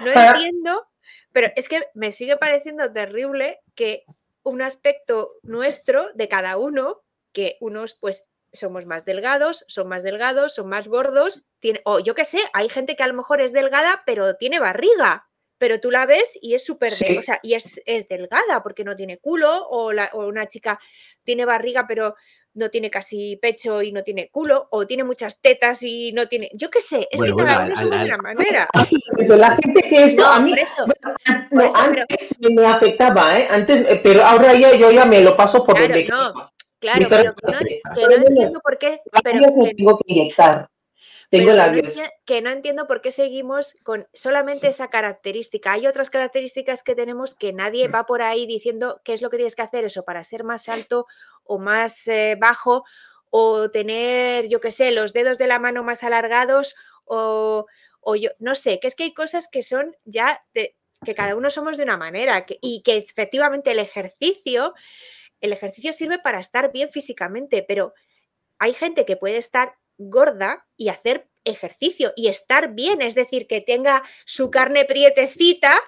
S4: no entiendo, pero es que me sigue pareciendo terrible que un aspecto nuestro de cada uno, que unos pues somos más delgados, son más delgados, son más gordos, tiene, o yo qué sé, hay gente que a lo mejor es delgada, pero tiene barriga, pero tú la ves y es súper, o sea, y es, delgada porque no tiene culo, o, una chica tiene barriga, pero no tiene casi pecho y no tiene culo, o tiene muchas tetas y no tiene, yo qué sé, es que cada uno somos de una manera. [LAUGHS]
S3: La gente que es, a mí, eso, antes me afectaba, ¿eh? antes, eh, pero ahora ya yo ya me lo paso por
S4: donde Claro, pero que no, entiendo por qué. Pero que, tengo que inyectar. Tengo que no entiendo por qué seguimos con solamente esa característica. Hay otras características que tenemos que nadie va por ahí diciendo qué es lo que tienes que hacer eso para ser más alto o más eh, bajo o tener, yo qué sé, los dedos de la mano más alargados o, o yo no sé, que es que hay cosas que son ya de, que cada uno somos de una manera y que efectivamente el ejercicio el ejercicio sirve para estar bien físicamente, pero hay gente que puede estar gorda y hacer ejercicio y estar bien, es decir, que tenga su carne prietecita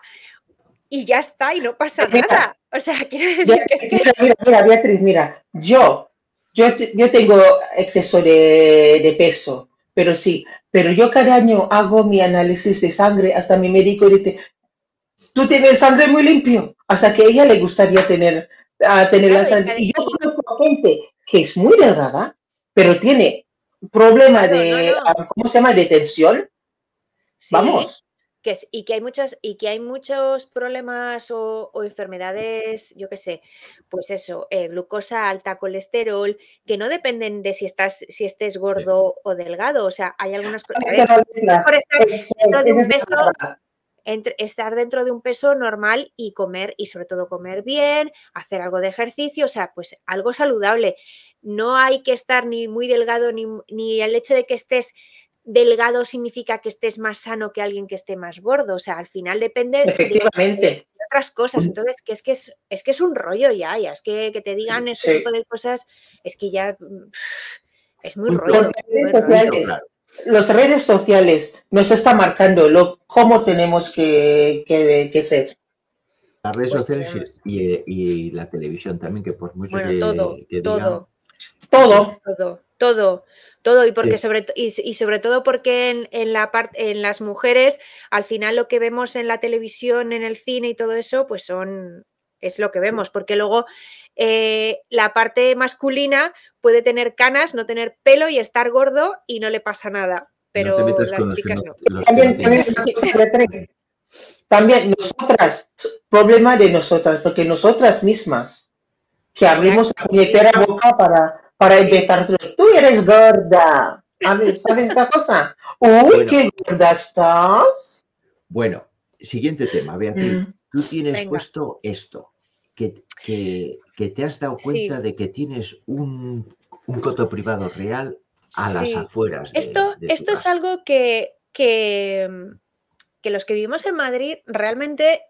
S4: y ya está y no pasa nada. O sea, [LAUGHS] quiero decir que es que...
S3: Mira, mira, Beatriz, mira, yo, yo, yo tengo exceso de, de, peso, pero sí, pero yo cada año hago mi análisis de sangre, hasta mi médico dice, tú tienes sangre muy limpio, hasta que a ella le gustaría tener a tener la Y yo conozco gente que es muy delgada, pero tiene problema de, ah, ¿cómo se llama?, de tensión. Vamos.
S4: Que y, que hay muchos, y que hay muchos problemas o, enfermedades, yo qué sé, pues eso, eh, glucosa alta, colesterol, que no dependen de si estás, si estés gordo o delgado. O sea, hay algunas cosas. Mejor estar dentro de un peso estar dentro de un peso normal y comer, y sobre todo comer bien, hacer algo de ejercicio, o sea, pues algo saludable. No hay que estar ni muy delgado, ni, ni el hecho de que estés delgado significa que estés más sano que alguien que esté más gordo. O sea, al final depende
S3: de,
S4: otras cosas. Entonces, que es que es, es que es un rollo ya, ya. Es que, que te digan ese tipo de cosas, es que ya mm, es muy rollo
S3: las redes sociales nos está marcando lo, cómo tenemos que, ser.
S2: Las redes pues sociales y, la televisión también, que por mucho que,
S4: todo, todo,
S3: todo,
S4: todo, todo, todo, y porque sobre y, sobre todo porque en, la parte en las mujeres, al final lo que vemos en la televisión, en el cine y todo eso, pues son es lo que vemos, porque luego eh, la parte masculina puede tener canas, no tener pelo y estar gordo y no le pasa nada. Pero las chicas no.
S3: También, nosotras, problema de nosotras, porque nosotras mismas que abrimos la puñetera boca para, para inventar, tú eres gorda. ¿Sabes esta cosa? Uy, qué gorda estás.
S2: Bueno, siguiente tema, Beatriz. Mm. Tú tienes puesto esto que, te has dado cuenta de que tienes un, coto privado real a las afueras.
S4: esto esto es algo que, que, los que vivimos en Madrid realmente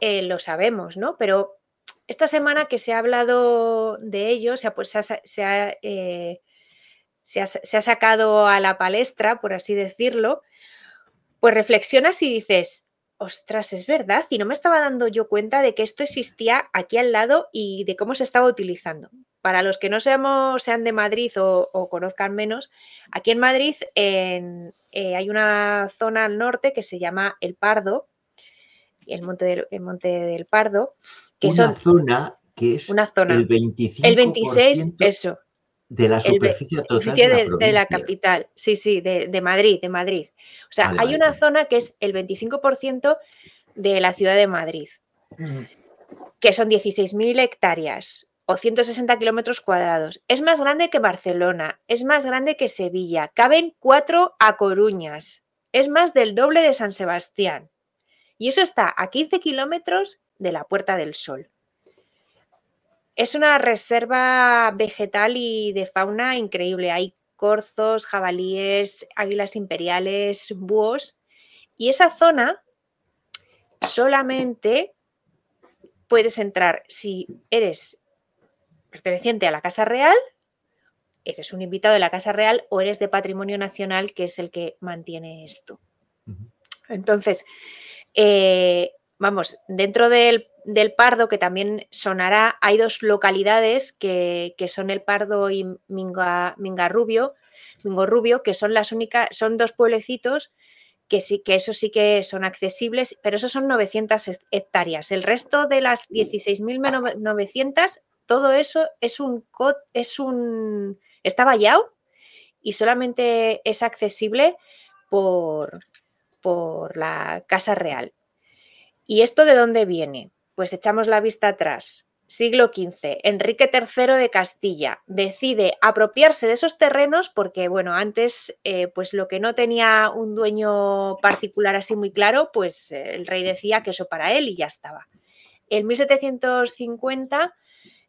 S4: eh, lo sabemos, ¿no? Pero esta semana que se ha hablado de ello, pues eh, se ha, se ha sacado a la palestra, por así decirlo, pues reflexionas y dices, ostras, es verdad, y no me estaba dando yo cuenta de que esto existía aquí al lado y de cómo se estaba utilizando. Para los que no seamos, sean de Madrid o, conozcan menos, aquí en Madrid eh, hay una zona al norte que se llama El Pardo, el Monte del, el monte del Pardo, que
S2: una zona que es
S4: una zona.
S2: el 25%.
S4: El 26, eso
S2: de la superficie total
S4: de, la capital, sí, sí, de, Madrid, de Madrid. O sea, hay una zona que es el 25% de la ciudad de Madrid, que son 16.000 hectáreas. o 160 kilómetros cuadrados. Es más grande que Barcelona, es más grande que Sevilla, caben cuatro a Coruñas, es más del doble de San Sebastián. Y eso está a 15 kilómetros de la Puerta del Sol. Es una reserva vegetal y de fauna increíble. Hay corzos, jabalíes, águilas imperiales, búhos. Y esa zona solamente puedes entrar si eres perteneciente a la Casa Real, eres un invitado de la Casa Real o eres de Patrimonio Nacional, que es el que mantiene esto. Entonces, eh, vamos, dentro del, Pardo, que también sonará, hay dos localidades que, son el Pardo y Minga, Mingarrubio, Rubio, que son las únicas, son dos pueblecitos que sí, que eso sí que son accesibles, pero eso son 900 hectáreas. El resto de las 16.900, todo eso es un, es un, está vallado y solamente es accesible por, por la Casa Real. ¿Y esto de dónde viene? Pues echamos la vista atrás. Siglo XV, Enrique III de Castilla decide apropiarse de esos terrenos porque, bueno, antes, eh, pues lo que no tenía un dueño particular así muy claro, pues eh, el rey decía que eso para él y ya estaba. En 1750,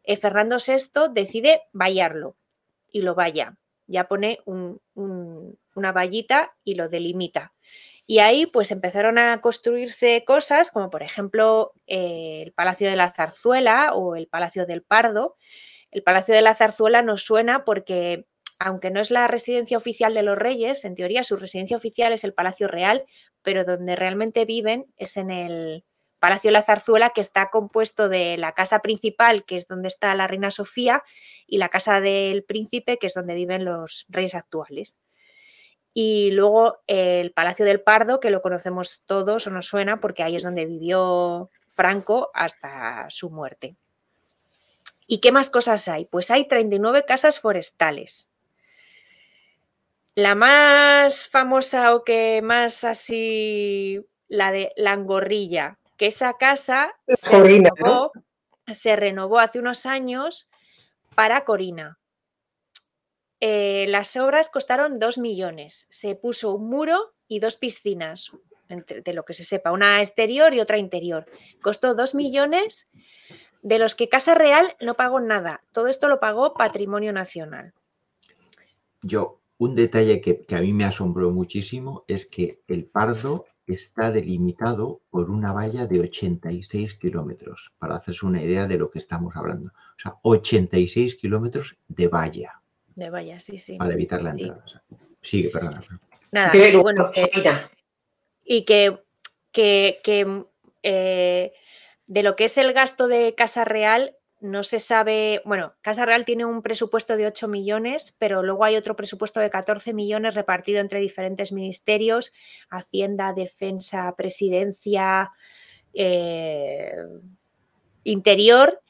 S4: eh, Fernando VI decide vallarlo y lo valla. Ya pone una vallita y lo delimita. Y ahí pues empezaron a construirse cosas como por ejemplo eh, el Palacio de la Zarzuela o el Palacio del Pardo. El Palacio de la Zarzuela nos suena porque aunque no es la residencia oficial de los reyes, en teoría su residencia oficial es el Palacio Real, pero donde realmente viven es en el Palacio de la Zarzuela, que está compuesto de la casa principal, que es donde está la reina Sofía, y la casa del príncipe, que es donde viven los reyes actuales. Y luego el Palacio del Pardo, que lo conocemos todos o nos suena porque ahí es donde vivió Franco hasta su muerte. ¿Y qué más cosas hay? Pues hay 39 casas forestales. La más famosa o que más así, la de Langorrilla, que esa casa se renovó hace unos años para Corina. Eh, las obras costaron dos millones. Se puso un muro y dos piscinas, de lo que se sepa, una exterior y otra interior. Costó dos millones, de los que Casa Real no pagó nada. Todo esto lo pagó Patrimonio Nacional.
S2: Yo, un detalle que, a mí me asombró muchísimo es que el Pardo está delimitado por una valla de 86 kilómetros, para hacerse una idea de lo que estamos hablando. O sea, 86 kilómetros de valla.
S4: De vaya, sí, sí.
S2: Para evitar la entrada. Sigue, perdona.
S4: Nada, bueno, y que, que, eh, de lo que es el gasto de Casa Real, no se sabe, bueno, Casa Real tiene un presupuesto de 8 millones, pero luego hay otro presupuesto de 14 millones repartido entre diferentes ministerios, Hacienda, Defensa, Presidencia, eh, Interior,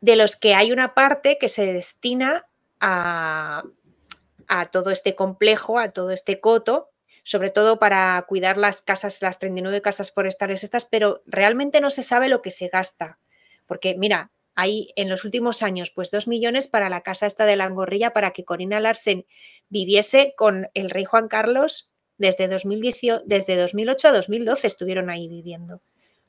S4: de los que hay una parte que se destina a, todo este complejo, a todo este coto, sobre todo para cuidar las casas, las 39 casas forestales estas, pero realmente no se sabe lo que se gasta. Porque mira, hay en los últimos años pues dos millones para la casa esta de la Angorrilla para que Corina Larsen viviese con el rey Juan Carlos desde, 2018, desde 2008 a 2012 estuvieron ahí viviendo.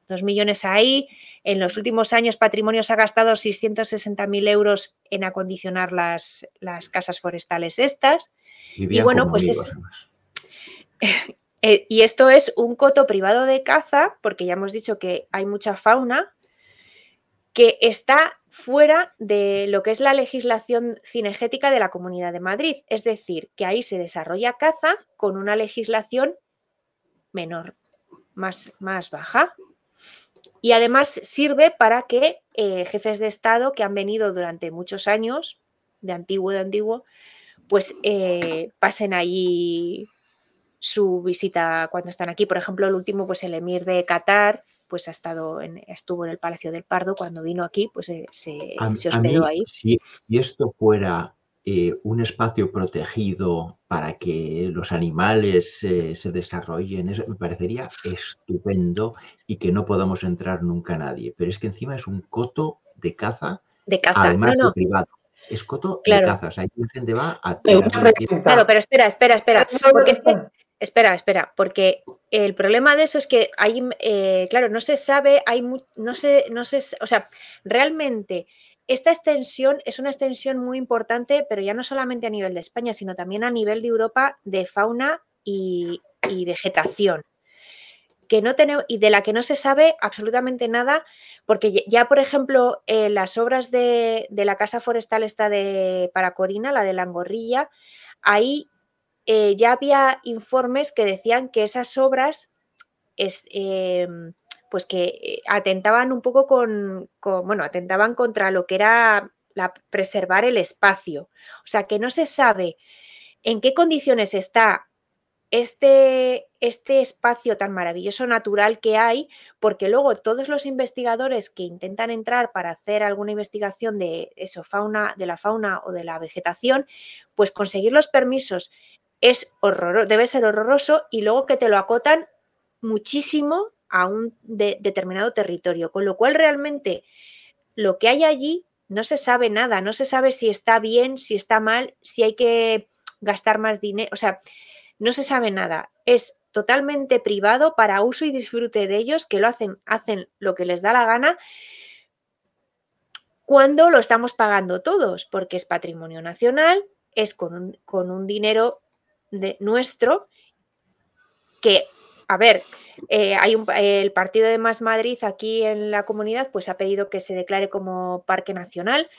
S4: Dos millones ahí. En los últimos años, Patrimonio se ha gastado 660.000 euros en acondicionar las, las, casas forestales estas. y bueno, pues es... [LAUGHS] Eh, y esto es un coto privado de caza, porque ya hemos dicho que hay mucha fauna, que está fuera de lo que es la legislación cinegética de la Comunidad de Madrid. Es decir, que ahí se desarrolla caza con una legislación menor, más, más baja. Y además sirve para que eh, jefes de Estado que han venido durante muchos años, de antiguo, de antiguo, pues eh, pasen allí su visita cuando están aquí. Por ejemplo, el último, pues el emir de Qatar, pues ha estado en, estuvo en el Palacio del Pardo cuando vino aquí, pues eh, se, hospedó ahí.
S2: Si, si, esto fuera eh, un espacio protegido para que los animales eh, se desarrollen, eso me parecería estupendo y que no podamos entrar nunca nadie. Pero es que encima es un coto de caza,
S4: de caza.
S2: además
S4: no, no.
S2: de privado. Es coto
S4: Claro.
S2: de caza. O sea, ahí la gente va a.
S4: Claro, pero espera, espera, espera. Porque espera, espera, porque el problema de eso es que hay, eh, claro, no se sabe, hay no sé, no sé, o sea, realmente esta extensión es una extensión muy importante, pero ya no solamente a nivel de España, sino también a nivel de Europa de fauna y, vegetación. Que no y de la que no se sabe absolutamente nada, porque ya- por ejemplo, eh, las obras de, la Casa Forestal esta de Paracorina, la de Langorrilla, ahí eh, ya había informes que decían que esas obras es, eh, pues que eh, atentaban un poco con, bueno, atentaban contra lo que era la, preservar el espacio. O sea, que no se sabe en qué condiciones está este, este espacio tan maravilloso natural que hay, porque luego todos los investigadores que intentan entrar para hacer alguna investigación de eso, fauna, de la fauna o de la vegetación, pues conseguir los permisos es horroroso, debe ser horroroso y luego que te lo acotan muchísimo a un de- determinado territorio, con lo cual realmente lo que hay allí no se sabe nada, no se sabe si está bien, si está mal, si hay que gastar más dinero, o sea, no se sabe nada. Es totalmente privado para uso y disfrute de ellos, que lo hacen, hacen lo que les da la gana cuando lo estamos pagando todos, porque es patrimonio nacional, es con un, con un dinero de, nuestro que, a ver, eh, hay un, el partido de Más Madrid aquí en la comunidad, pues ha pedido que se declare como parque nacional,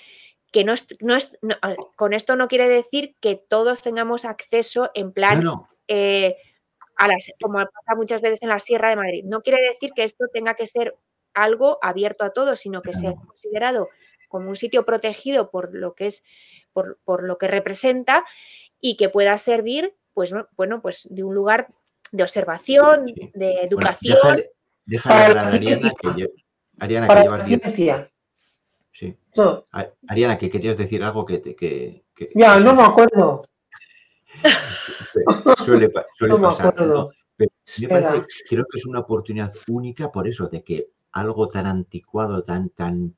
S4: que no es, no es no, con esto no quiere decir que todos tengamos acceso en plan
S2: No,
S4: eh, a las, como pasa muchas veces en la Sierra de Madrid. No quiere decir que esto tenga que ser algo abierto a todos, sino que sea considerado como un sitio protegido por lo que es, por, por lo que representa y que pueda servir, pues no- bueno, pues de un lugar de observación,
S2: Sí.
S4: de
S2: Bueno,
S4: educación.
S2: déjale, déjale
S3: Para
S2: hablar
S3: la
S2: a Ariana,
S3: ciencia.
S2: que, lle- Ariana, que
S3: Para la
S2: llevas 10.
S3: ciencia.
S2: Sí.
S3: No,
S2: Ariana, que querías decir algo que te. Que, que-
S3: ya,
S2: que
S3: no me acuerdo.
S2: su- [LAUGHS] suele, [LAUGHS]
S3: No me
S2: pasar.
S3: acuerdo.
S2: ¿no? Pero me parece, creo que es una oportunidad única por eso, de que algo tan anticuado, tan, tan,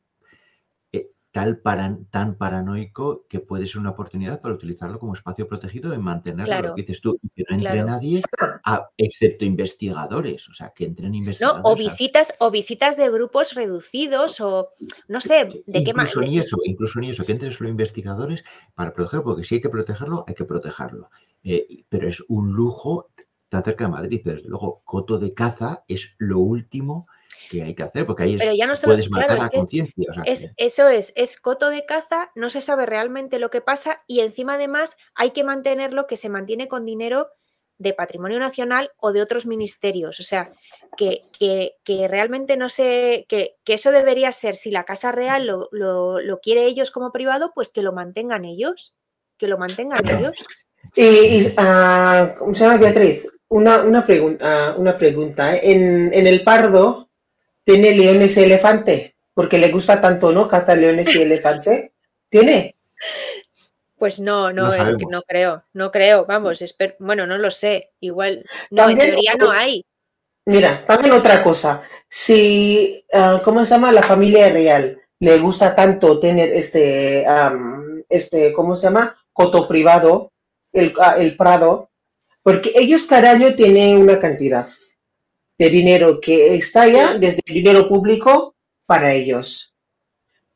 S2: tal paran- tan paranoico, que puede ser una oportunidad para utilizarlo como espacio protegido y mantenerlo,
S4: Claro.
S2: lo que dices tú, que no entre
S4: Claro.
S2: nadie, a- excepto investigadores, o sea, que entren
S4: ¿no?
S2: investigadores.
S4: O
S2: a-
S4: visitas, o visitas de grupos reducidos, o no sé, de qué manera.
S2: ni eso, incluso ni eso, que entren solo investigadores para protegerlo, porque si hay que protegerlo, hay que protegerlo. Eh, pero es un lujo tan cerca de Madrid, desde luego, coto de caza es lo último que hay que hacer, porque ahí es-
S4: ya no solo-
S2: puedes
S4: claro,
S2: matar
S4: es
S2: a
S4: que es-
S2: conciencia. o sea,
S4: Es,
S2: que-
S4: eso es, es coto de caza, no se sabe realmente lo que pasa y encima además hay que mantenerlo que se mantiene con dinero de patrimonio nacional o de otros ministerios. O sea, que, que- que realmente no sé, que, que eso debería ser, si la Casa Real lo, lo- lo quiere ellos como privado, pues que lo mantengan ellos, que lo mantengan ellos.
S3: Y, y, ah, ¿cómo se llama Beatriz? Una, una, pregunta, una pregunta. ¿eh? En, en el Pardo tiene leones y elefante, porque le gusta tanto, ¿no? Cazar leones y elefante. ¿Tiene?
S4: Pues no, no,
S2: No
S4: es que no creo, no creo, vamos, espero- bueno, no lo sé, igual, no, en
S3: También-
S4: teoría no hay.
S3: Mira, también otra cosa. Si, ah, ¿cómo se llama? La familia real le gusta tanto tener este, am, este, ¿cómo se llama? Coto privado, el, ah, el Prado, porque ellos cada año tienen una cantidad de dinero que está ya desde el dinero público para ellos.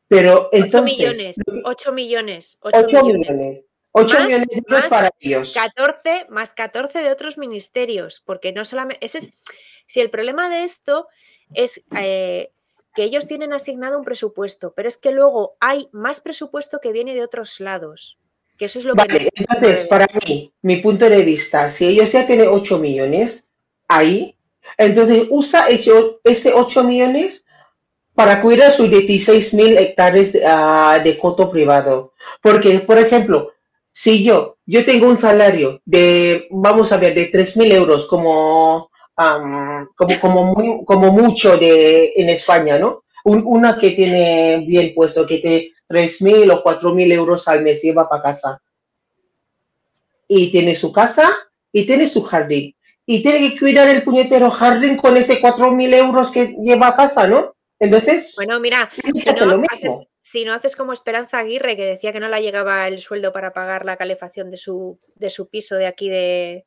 S3: Pero
S4: 8
S3: entonces,
S4: millones, 8 millones, 8
S3: 8
S4: millones.
S3: millones. 8
S4: Más-
S3: millones de euros
S4: más
S3: para ellos.
S4: 14 más 14 de otros ministerios, porque no solamente. Ese es, si el problema de esto es eh, que ellos tienen asignado un presupuesto, pero es que luego hay más presupuesto que viene de otros lados. Que eso es lo.
S3: Vale, entonces, para mí, mi punto de vista, si ellos ya tienen 8 millones ahí, entonces usa ese, ese 8 millones para cuidar sus 16 mil hectáreas de, ah, de coto privado. Porque, por ejemplo, si yo, yo tengo un salario de, vamos a ver, de 3 mil euros como, am, como, como, muy- como mucho de, en España, ¿no? Un- una que tiene bien puesto, que tiene 3 mil o 4 mil euros al mes lleva para casa. Y tiene su casa y tiene su jardín. Y tiene que cuidar el puñetero jardín con ese 4 mil euros que lleva a casa, ¿no? Entonces,
S4: Bueno, mira, si no, haces,
S3: mismo.
S4: si no haces como Esperanza Aguirre, que decía que no le llegaba el sueldo para pagar la calefacción de su, de su piso de aquí de,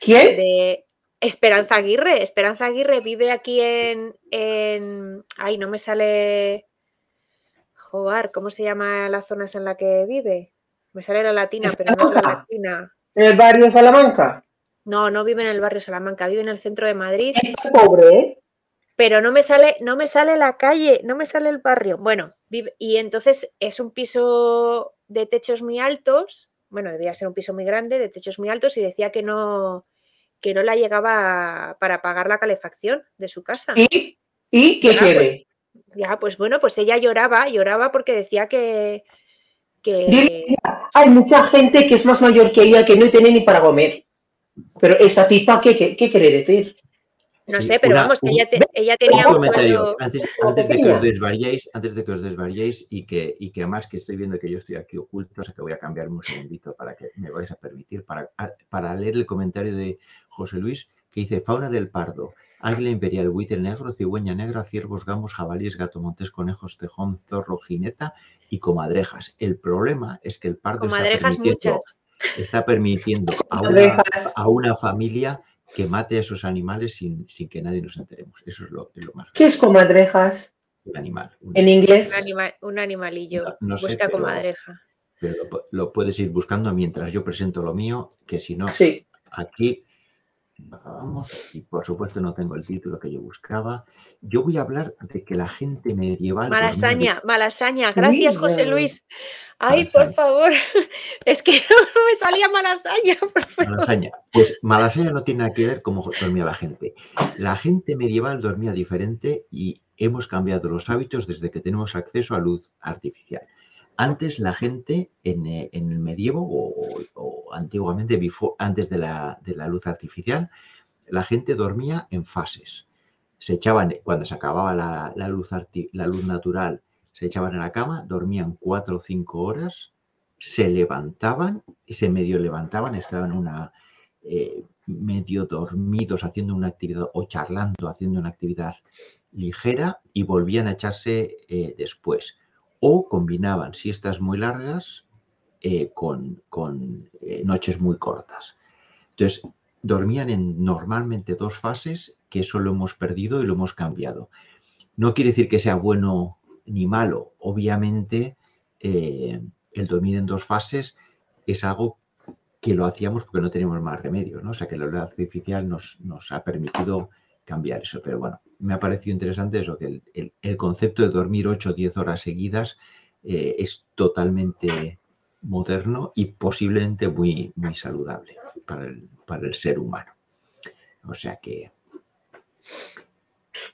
S3: ¿Quién?
S4: de Esperanza Aguirre. Esperanza Aguirre vive aquí en, en- Ay, no me sale. Joder, ¿cómo se llama la zona en la que vive? Me sale la latina, pero no la latina.
S3: En el barrio Salamanca.
S4: No, no vive en el barrio Salamanca, vive en el centro de Madrid,
S3: Está pobre, ¿eh?
S4: pero no me sale, no me sale la calle, no me sale el barrio. Bueno, vive- y entonces es un piso de techos muy altos. Bueno, debía ser un piso muy grande, de techos muy altos, y decía que no, que no la llegaba para pagar la calefacción de su casa.
S3: ¿Y, ¿Y qué
S4: Ah, pues,
S3: quiere?
S4: Ya, pues bueno, pues ella lloraba, lloraba porque decía que, que
S3: Hay mucha gente que es más mayor que ella que no tiene ni para comer. Pero esta tipa, ¿qué, qué, qué quiere decir?
S4: no
S2: Sí,
S4: sé, pero
S2: una-
S4: vamos, que
S2: un-
S4: ella, te- ella tenía
S2: Un comentario antes, de que os desvariéis, antes de que os desvariéis y que, y que además que estoy viendo que yo estoy aquí oculto, o sea que voy a cambiar un segundito para que me vais a permitir, para, para leer el comentario de José Luis, que dice fauna del pardo, águila imperial, buitre negro, cigüeña negra, ciervos, gamos, jabalíes, gato montés, conejos, tejón, zorro, jineta y comadrejas. El problema es que el pardo está
S4: Comadrejas
S2: permitiendo,
S4: muchas.
S2: Está permitiendo a una,
S3: Comadrejas.
S2: a una familia que mate a esos animales sin, sin que nadie nos enteremos. Eso es lo, es lo más
S3: ¿Qué es comadrejas
S2: un animal. un-
S3: en
S4: Un,
S3: inglés?
S4: anima- un animalillo.
S2: No- no sé,
S4: Busca
S2: pero-
S4: comadreja.
S2: pero lo, lo puedes ir buscando mientras yo presento lo mío, que si no,
S3: Sí.
S2: aquí vamos, y por supuesto no tengo el título que yo buscaba. Yo voy a hablar de que la gente medieval. de-
S4: Malasaña, malasaña. Gracias, José. Luis. Ay,
S2: Malasaña.
S4: por favor. [LAUGHS] Es que [LAUGHS] no me salía malasaña. [LAUGHS] por favor.
S2: Malasaña. Pues Malasaña no tiene nada que ver cómo dormía la gente. La gente medieval dormía diferente y hemos cambiado los hábitos desde que tenemos acceso a luz artificial. Antes la gente en, eh, el medievo o, antiguamente, antes de la, de la luz artificial, la gente dormía en fases. Se echaban, cuando se acababa la, luz, arti- la luz natural, se echaban en la cama, dormían cuatro o cinco horas, se levantaban y se medio levantaban, estaban una, eh, medio dormidos haciendo una actividad o charlando, haciendo una actividad ligera y volvían a echarse eh, después. O combinaban siestas muy largas eh, con, con, eh, noches muy cortas. Entonces, dormían en normalmente dos fases, que eso lo hemos perdido y lo hemos cambiado. No quiere decir que sea bueno ni malo. Obviamente, eh, el dormir en dos fases es algo que lo hacíamos porque no teníamos más remedio, ¿no? O sea, que la luz artificial nos, nos ha permitido cambiar eso. Pero bueno, me ha parecido interesante eso, que el, el- el concepto de dormir 8 o 10 horas seguidas eh, es totalmente moderno y posiblemente muy, muy saludable para el, para el ser humano. O sea que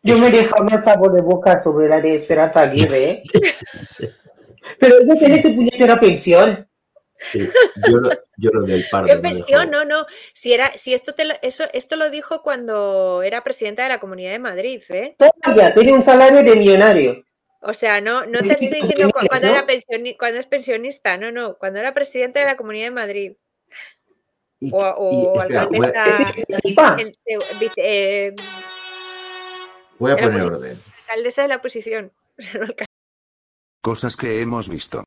S3: Yo me dejo más sabor de boca sobre la de Esperanza Aguirre, ¿eh? [LAUGHS] Pero ella tiene su puñetera pensión.
S2: Sí, yo, lo, yo lo del pardo.
S4: ¿Qué
S2: dejo-
S4: No, no. Si era, si esto te lo, eso, esto lo dijo cuando era presidenta de la Comunidad de Madrid, ¿eh?
S3: Todavía tiene un salario de millonario.
S4: O sea, no, no te estoy
S3: ¿tú
S4: diciendo cu- cuando
S3: no?
S4: era pensioni- cuando es pensionista, no, no, cuando era presidenta de la Comunidad de Madrid
S2: Y-
S4: o, o
S2: voy,
S4: alcaldesa, eh, eh,
S2: voy a
S4: era
S2: poner orden.
S4: alcaldesa de la oposición. [LAUGHS]
S1: Cosas que hemos visto.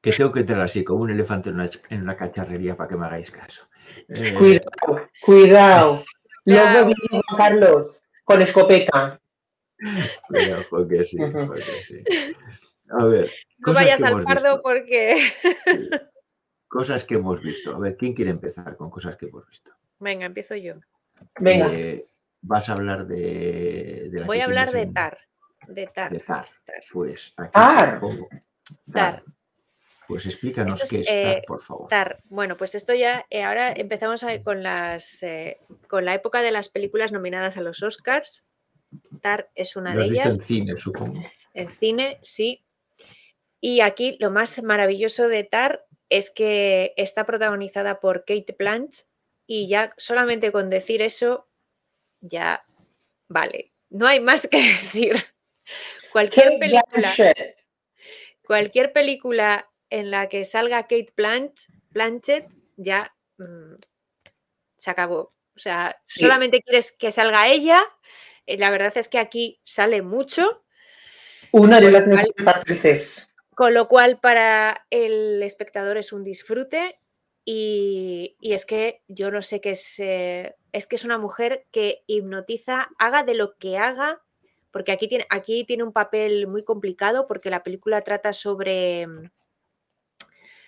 S2: Que tengo que entrar así, como un elefante en una, en una cacharrería para que me hagáis caso. Eh,
S3: Cuidado, cuidado. Luego [LAUGHS] viene Juan Carlos con escopeta.
S2: Cuidado, porque sí, porque sí. A ver.
S4: No vayas al pardo
S2: visto.
S4: porque.
S2: Sí. [LAUGHS] Cosas que hemos visto. A ver, ¿quién quiere empezar con cosas que hemos visto?
S4: Venga, empiezo yo.
S3: Venga,
S2: Eh, vas a hablar de. de la
S4: Voy a hablar de
S2: en-
S4: TAR. De TAR.
S2: de TAR.
S4: Tar.
S2: Pues aquí
S3: Tar.
S4: Tar.
S2: Pues explícanos
S4: Esto
S2: qué
S4: es,
S2: es TAR,
S4: eh,
S2: por favor.
S4: TAR. Bueno, pues esto ya. eh, ahora empezamos a- con las. eh, con la época de las películas nominadas a los Oscars. TAR es una
S2: Lo
S4: de
S2: visto
S4: ellas.
S2: en cine, supongo.
S4: En cine, sí. Y aquí lo más maravilloso de Tar es que está protagonizada por Kate Blanch y ya solamente con decir eso, ya vale. No hay más que [LAUGHS] decir. Cualquier película, cualquier película en la que salga Kate Blanch, Blanchett, ya mm, se acabó. O sea,
S3: Sí.
S4: solamente quieres que salga ella Eh, La verdad es que aquí sale mucho,
S3: Una de las mejores actrices.
S4: con lo cual para el espectador es un disfrute y, y es que yo no sé qué es, eh, es que es una mujer que hipnotiza, haga de lo que haga, porque aquí tiene, aquí tiene un papel muy complicado porque la película trata sobre...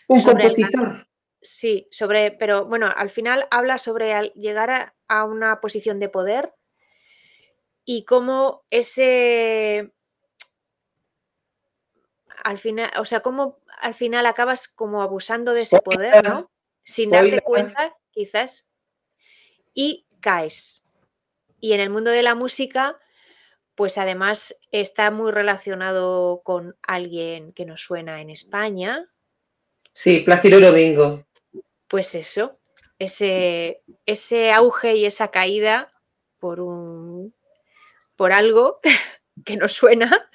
S3: Un
S4: Sobre
S3: compositor.
S4: Sí, sobre, pero bueno, al final habla sobre al llegar a, a una posición de poder y cómo ese, al final, o sea, cómo al final acabas como abusando de ese poder, ¿no? Sin darte cuenta, quizás, y caes. Y en el mundo de la música, pues además está muy relacionado con alguien que nos suena en España,
S3: Sí, Plácido Domingo.
S4: pues eso, ese, ese auge y esa caída por un por algo [LAUGHS] que nos suena,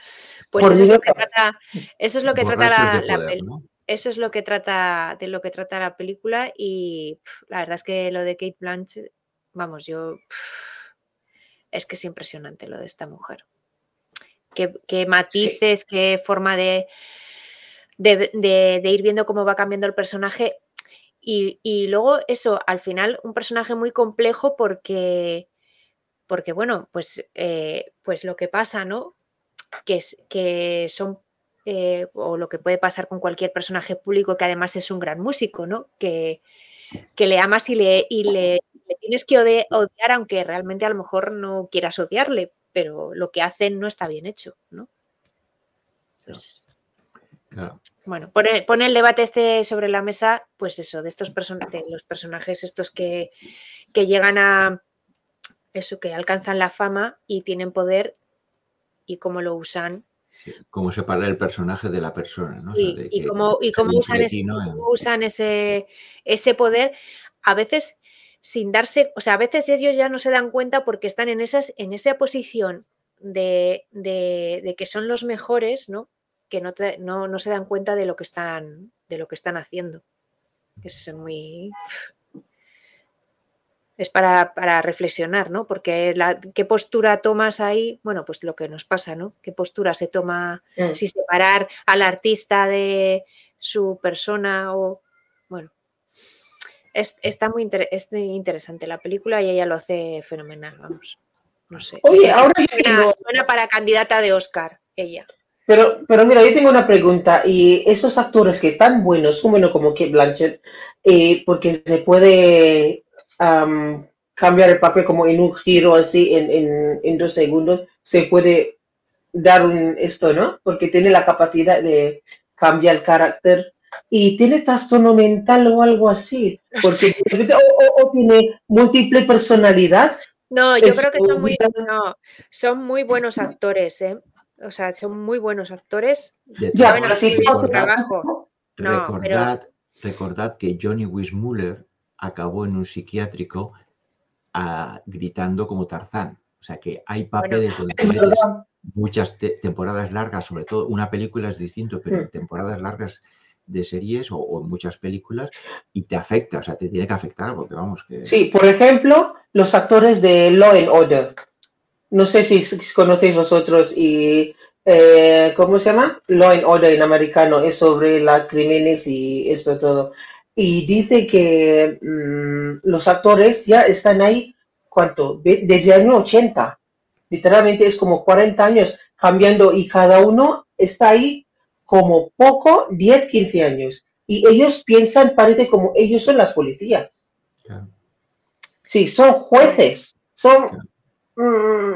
S4: pues eso es lo que trata, eso es lo que trata la,
S2: de
S4: la
S2: poder,
S4: peli-
S2: ¿no?
S4: eso es lo que trata de lo que trata la película y la verdad es que lo de Kate Blanchett, vamos, yo es que es impresionante lo de esta mujer. Qué, qué matices, qué forma de, de, de- de ir viendo cómo va cambiando el personaje. Y, y luego eso, al final, un personaje muy complejo porque, porque bueno, pues, eh, pues lo que pasa, ¿no? Que, es, que son, eh, o lo que puede pasar con cualquier personaje público que además es un gran músico, ¿no? Que, que le amas y le, y le, le tienes que ode- odiar, aunque realmente a lo mejor no quieras odiarle, pero lo que hacen no está bien hecho, ¿no? Pues,
S2: Claro.
S4: bueno, pone, pone el debate este sobre la mesa, pues eso, de estos person de los personajes estos que, que llegan a eso, que alcanzan la fama y tienen poder y cómo lo usan.
S2: Sí, Cómo separar el personaje de la persona, ¿no? O sea,
S4: Sí,
S2: de
S4: y cómo, y usan, ese,
S2: cretino en-
S4: cómo usan ese, ese poder, a veces sin darse, o sea, a veces ellos ya no se dan cuenta porque están en, esas, en esa posición de, de- de que son los mejores, ¿no? Que no, te- no, no se dan cuenta de lo que están, de lo que están haciendo. Es muy. Es para, para reflexionar, ¿no? Porque la, qué postura tomas ahí, bueno, pues lo que nos pasa, ¿no? ¿Qué postura se toma
S3: Mm.
S4: si separar al artista de su persona o bueno es, está muy inter- es muy interesante la película y ella lo hace fenomenal vamos no sé
S3: Oye, ahora yo
S4: suena para candidata de Oscar ella
S3: pero, pero mira, yo tengo una pregunta. Y esos actores que tan buenos, buenos como Kate Blanchett, eh, porque se puede am, cambiar el papel como en un giro así, en, en, en dos segundos, se puede dar un esto, ¿no? Porque tiene la capacidad de cambiar el carácter. Y tiene trastorno mental o algo así,
S4: No
S3: porque o, o- o tiene múltiple personalidad.
S4: no yo creo que son muy no, son muy buenos actores ¿eh? O sea son muy buenos actores
S2: De
S3: Ya,
S4: Saben hacer su trabajo. No,
S2: recordad, recordad que Johnny Weissmuller acabó en un psiquiátrico ah, gritando como Tarzán. O sea que hay papeles donde [LAUGHS]
S3: Es
S2: metes
S3: verdad.
S2: muchas te- temporadas largas, sobre todo una película es distinto, pero
S3: Mm.
S2: en temporadas largas de series o, o en muchas películas y te afecta, o sea, te tiene que afectar porque vamos que
S3: Sí, por ejemplo, los actores de Law and Order. No sé si conocéis vosotros y eh, ¿cómo se llama? Law and Order en americano es sobre los crímenes y eso todo. Y dice que mm, los actores ya están ahí, ¿cuánto? Desde el año 80. Literalmente es como 40 años cambiando y cada uno está ahí como poco 10, 15 años. Y ellos piensan, parece como ellos son las policías. Sí, son jueces, son...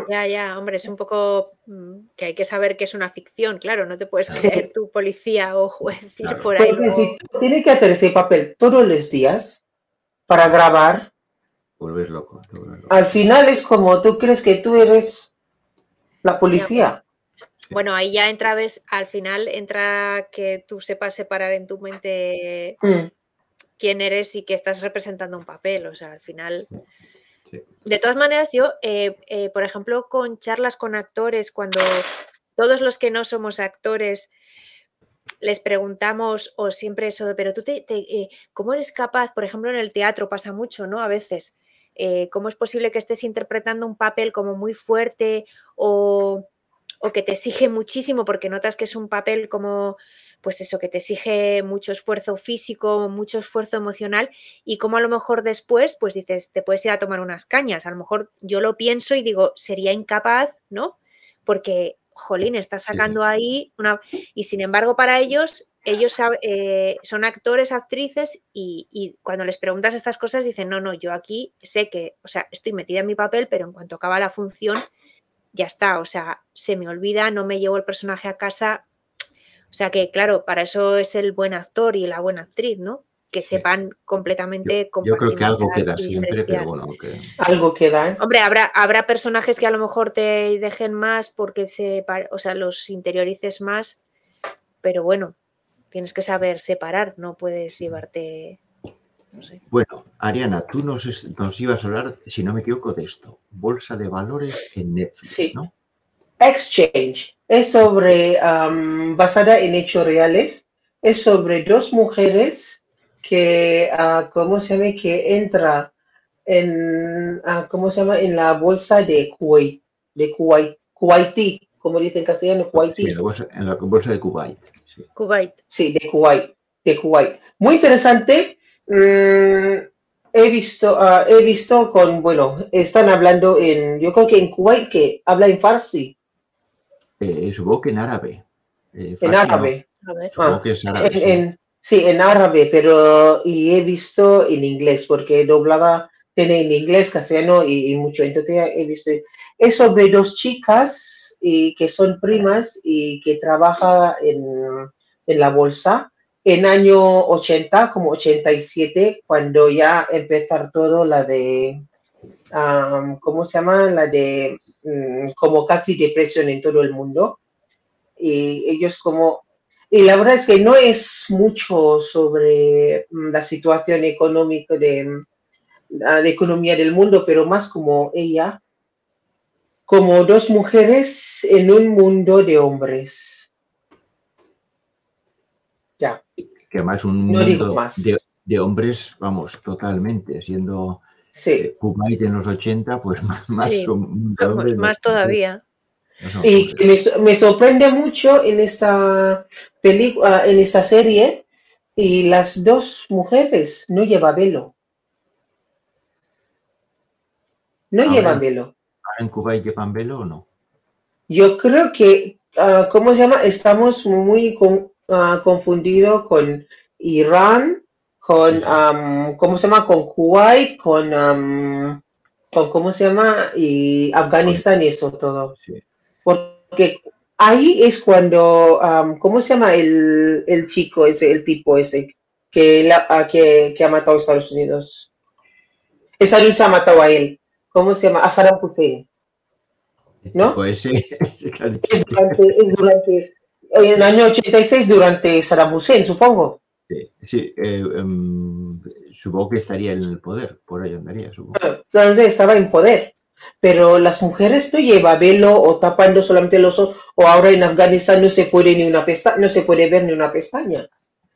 S4: ya ya hombre es un poco mm, que hay que saber que es una ficción claro no te puedes
S3: Sí.
S4: creer tu policía o juez ir
S2: Claro.
S4: por ahí
S3: porque
S4: luego-
S3: si tú tienes que hacer ese papel todos los días para grabar,
S2: volver loco. te vuelves loco.
S3: al final es como tú crees que tú eres la policía.
S4: Bueno, ahí ya entra, ves, al final entra que tú sepas separar en tu mente
S3: Mm,
S4: quién eres y que estás representando un papel. O sea, al final.
S2: Sí.
S4: De todas maneras, yo, eh, eh, por ejemplo, con charlas con actores, cuando todos los que no somos actores les preguntamos, o siempre eso, pero tú, te, eh, ¿cómo eres capaz? Por ejemplo, en el teatro pasa mucho, ¿no? A veces. ¿cómo es posible que estés interpretando un papel como muy fuerte o, o que te exige muchísimo porque notas que es un papel como pues eso, que te exige mucho esfuerzo físico, mucho esfuerzo emocional y como a lo mejor después, pues dices, te puedes ir a tomar unas cañas. A lo mejor yo lo pienso y digo, sería incapaz, ¿no? Porque, jolín, estás sacando ahí una... Y sin embargo, para ellos, ellos eh, son actores, actrices y, y, cuando les preguntas estas cosas dicen, no, no, yo aquí sé que, o sea, estoy metida en mi papel, pero en cuanto acaba la función, ya está, o sea, se me olvida, no me llevo el personaje a casa, o sea que, claro, para eso es el buen actor y la buena actriz, ¿no? Que sepan completamente
S2: yo, yo creo que algo queda siempre, pero bueno, que...
S3: Algo queda, ¿eh?
S4: Hombre, habrá, habrá personajes que a lo mejor te dejen más porque se, o sea, los interiorices más, pero bueno, tienes que saber separar, no puedes llevarte... No sé.
S2: Bueno, Ariana, tú nos, nos, ibas a hablar, si no me equivoco, de esto. Bolsa de valores en Netflix,
S3: sí.
S2: ¿no?
S3: Exchange es sobre, um, basada en hechos reales, es sobre dos mujeres que, uh, ¿cómo se llama? Que entra en, uh, ¿cómo se llama? En la bolsa de Kuwait, de Kuwait, Kuwaití, como dice en castellano, Kuwaití.
S2: Sí, en, la bolsa, en la bolsa de Kuwait. Sí.
S4: Kuwait.
S3: Sí, de Kuwait, de Kuwait. Muy interesante. Mm, he visto, uh, he visto con, bueno, están hablando en, yo creo que en Kuwait que habla en farsi.
S2: Eh, supongo que en árabe. Eh,
S3: en árabe.
S2: Supongo
S3: Ah,
S2: que es árabe.
S3: En-
S2: sí.
S3: en- sí, en árabe, pero y he visto en inglés, porque doblada tiene en inglés, castellano y, y mucho. Entonces he visto. Es sobre dos chicas y que son primas y que trabajan en, en la bolsa en año 80, como 87, cuando ya empezar todo la de, am, ¿cómo se llama? La de como casi depresión en todo el mundo. Y ellos como y la verdad es que no es mucho sobre mm, la situación económica de mm, la de economía del mundo, pero más como ella, como dos mujeres en un mundo de hombres. Ya,
S2: Que además un
S3: no digo
S2: mundo
S3: más.
S2: de, de hombres, vamos, totalmente, siendo
S3: Sí.
S2: eh, Kuwait en los 80, pues [LAUGHS] más,
S4: Sí, Vamos, todavía.
S3: Y me, so- me sorprende mucho en esta película, en esta serie, y las dos mujeres no llevan velo. No
S2: Ahora-
S3: llevan velo.
S2: ¿Ahora ¿En Kuwait llevan velo o no?
S3: Yo creo que, ah, ¿cómo se llama? Estamos muy con- ah, confundidos con Irán, con, am, ¿cómo se llama? Con Kuwait, con, am, con, ¿cómo se llama? Y Afganistán y eso todo.
S2: Sí.
S3: Porque ahí es cuando, am, ¿cómo se llama el, el chico ese, el tipo ese que, la- que, que ha matado a Estados Unidos? Estados Unidos ha matado a él. ¿Cómo se llama? A Saddam Hussein. ¿No?
S2: Pues sí, [LAUGHS]
S3: es durante, es durante en el año 86 durante Saddam Hussein, supongo.
S2: Sí, eh, em, supongo que estaría en el poder, por ahí andaría, supongo.
S3: Hussein estaba en poder. Pero las mujeres no llevan velo o tapando solamente los ojos, o ahora en Afganistán no se puede ni una pesta no se puede ver ni una pestaña.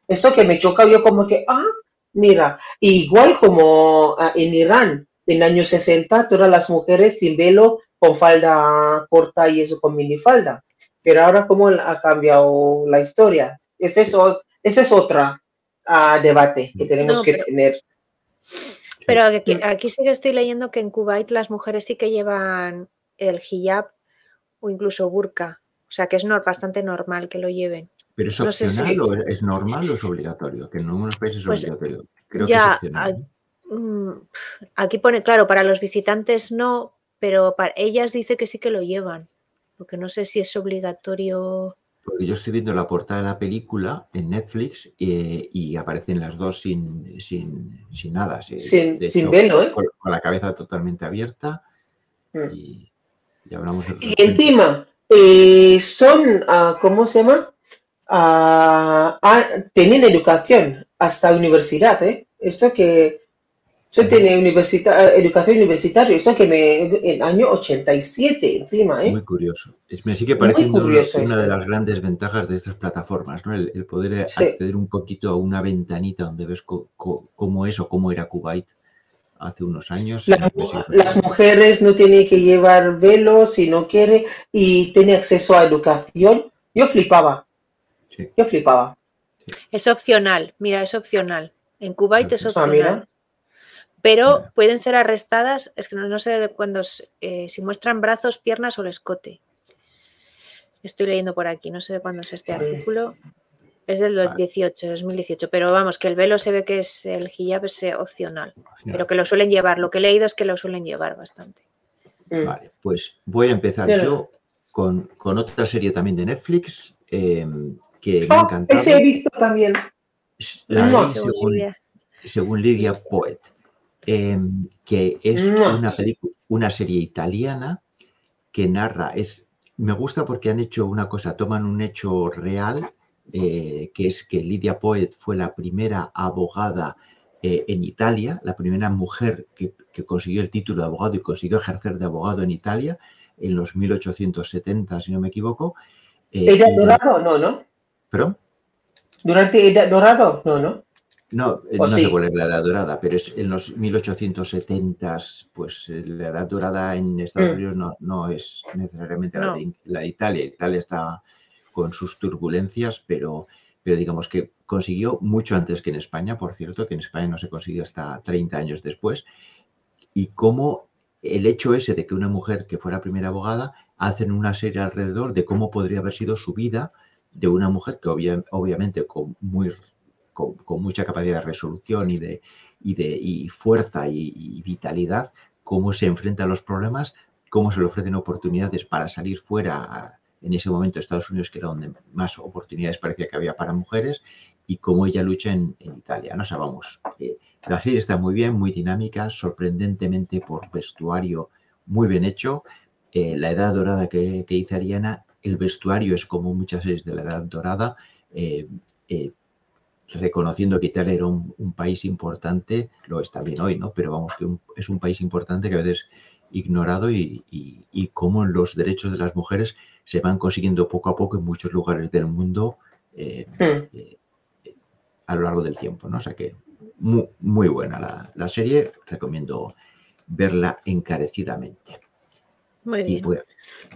S3: Eso que me choca yo como que, ah, mira, igual como ah, en Irán, en años 60, todas las mujeres sin velo, con falda corta y eso con minifalda. Pero ahora cómo ha cambiado la historia. Es, o- ese es otra ah, debate que tenemos
S4: No,
S3: que
S4: pero-
S3: tener.
S4: Pero aquí,
S3: Mm.
S4: aquí sí que estoy leyendo que en Kuwait las mujeres sí que llevan el hijab o incluso burka. O sea que es nor- bastante normal que lo lleven.
S2: ¿Pero es
S4: No sé si-
S2: opcional o es normal o es obligatorio? Que en algunos países es
S4: Pues,
S2: obligatorio. Creo
S4: ya,
S2: que es opcional. ¿no?
S4: Mm, Aquí pone, claro, para los visitantes no, pero para ellas dice que sí que lo llevan. Lo que no sé si es obligatorio.
S2: Porque yo estoy viendo la portada de la película en Netflix eh, y aparecen las dos sin, sin, sin nada.
S3: Sin, sin velo, ¿eh?
S2: Con, con la cabeza totalmente abierta
S3: Mm.
S2: y, y hablamos
S3: Y encima, eh, son, ah, ¿cómo se llama? Ah, tienen educación hasta universidad, ¿eh? Esto que, eso tiene universita- educación universitaria, esto que me, en año 87 encima, ¿eh?
S2: Muy curioso. Es, me sigue
S3: Muy
S2: pareciendo una,
S3: curioso
S2: una de las grandes ventajas de estas plataformas, ¿no? El, el poder
S3: Sí.
S2: acceder un poquito a una ventanita donde ves co- co- cómo es o cómo era Kuwait hace unos años.
S3: La- las mujeres no tienen que llevar velo si no quiere y tiene acceso a educación. Yo flipaba,
S2: Sí.
S3: yo flipaba.
S4: Es opcional, mira, es opcional. En Kuwait es
S2: Ah,
S3: mira.
S4: opcional. Pero
S2: Mira.
S4: pueden ser arrestadas, es que no, no sé de cuándo, es, eh, si muestran brazos, piernas o el escote. Estoy leyendo por aquí, no sé de cuándo es este artículo. Es del
S2: Vale.
S4: 18, 2018, pero vamos, que el velo se ve que es el hijab es eh, opcional,
S2: Sí.
S4: pero que lo suelen llevar. Lo que he leído es que lo suelen llevar bastante.
S3: Mm.
S2: Vale, pues voy a empezar yo con, con otra serie también de Netflix eh, que me ha
S3: Ah,
S2: encantado.
S3: ese he visto también.
S2: La
S3: No.
S2: vi
S4: Según
S2: según,
S4: Lidia.
S2: según Lidia Poet, eh, que es una película, una serie italiana que narra, es, me gusta porque han hecho una cosa, toman un hecho real, eh, que es que Lidia Poet fue la primera abogada eh, en Italia, la primera mujer que, que consiguió el título de abogado y consiguió ejercer de abogado en Italia en los 1870, si no me equivoco. Eh,
S3: ¿Edad
S2: y-
S3: dorado? No, ¿no?
S2: ¿Perdón?
S3: ¿Durante edad dorado? No, ¿no?
S2: No, eh,
S3: ¿O
S2: no
S3: sí?
S2: sé cuál es la edad dorada, pero es en los 1870, pues eh, la edad dorada en Estados
S3: Mm.
S2: Unidos no, no es necesariamente la, de, la de Italia. Italia está con sus turbulencias, pero, pero digamos que consiguió mucho antes que en España, por cierto, que en España no se consiguió hasta 30 años después. Y cómo el hecho ese de que una mujer que fuera primera abogada hacen una serie alrededor de cómo podría haber sido su vida de una mujer que obvia- obviamente con, muy, con, mucha capacidad de resolución y de, y de y fuerza y, y vitalidad, cómo se enfrenta a los problemas, cómo se le ofrecen oportunidades para salir fuera a- en ese momento Estados Unidos, que era donde más oportunidades parecía que había para mujeres, y cómo ella lucha en, Italia. No o sea, eh, la serie está muy bien, muy dinámica, sorprendentemente por vestuario muy bien hecho. Eh, la edad dorada que, que dice Ariana, el vestuario es como muchas series de la edad dorada, eh, eh, reconociendo que Italia era un, un país importante, lo está bien hoy, ¿no? Pero vamos, que un- es un país importante que a veces ignorado y, y, y cómo los derechos de las mujeres se van consiguiendo poco a poco en muchos lugares del mundo eh,
S3: Mm.
S2: eh, a lo largo del tiempo, ¿no? O sea que muy, muy buena la, la serie, recomiendo verla encarecidamente.
S4: Muy
S2: Y,
S4: bien.
S2: pues,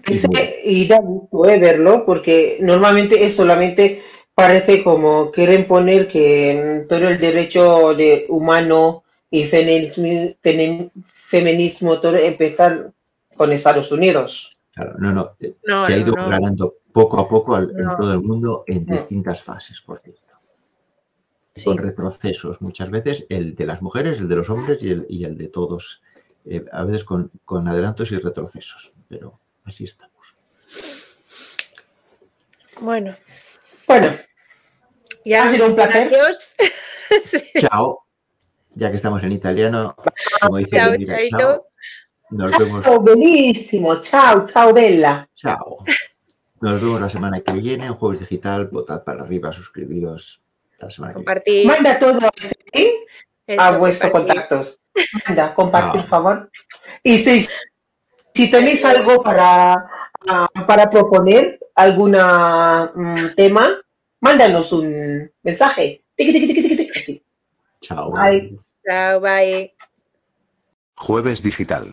S2: y muy-
S3: y da gusto eh, verlo, porque normalmente es solamente parece como quieren poner que todo el derecho de humano y feminismo, feminismo todo empezar con Estados Unidos.
S2: claro, no, no, eh,
S4: No,
S2: se ha ido
S4: no.
S2: ganando poco a poco al- en todo el mundo en
S3: No.
S2: distintas fases, por cierto.
S4: Sí.
S2: Con retrocesos muchas veces, el de las mujeres, el de los hombres y el, y el de todos, eh, a veces con, con adelantos y retrocesos, pero así estamos.
S4: Bueno,
S3: Bueno,
S4: ya.
S3: Ha sido un placer.
S4: Adiós. [LAUGHS] Sí.
S2: Chao, ya que estamos en italiano, como dice
S4: Chao,
S2: Elvira,
S4: chaito.
S2: chao. Nos vemos
S3: chao, bellísimo, chao, chao, Bella.
S2: Chao. Nos vemos la semana que viene en Jueves Digital. Votad para arriba, suscribiros. La semana que viene.
S3: Manda todo ¿sí?
S4: eso,
S3: a vuestros contactos. Manda, compartir, por
S2: Ah.
S3: favor. Y si, si tenéis algo para, ah, para proponer, algún tema, mándanos un mensaje. Tiqui, tiqui, tiqui, así.
S2: Chao.
S3: Bye.
S4: Chao, bye.
S1: Jueves Digital.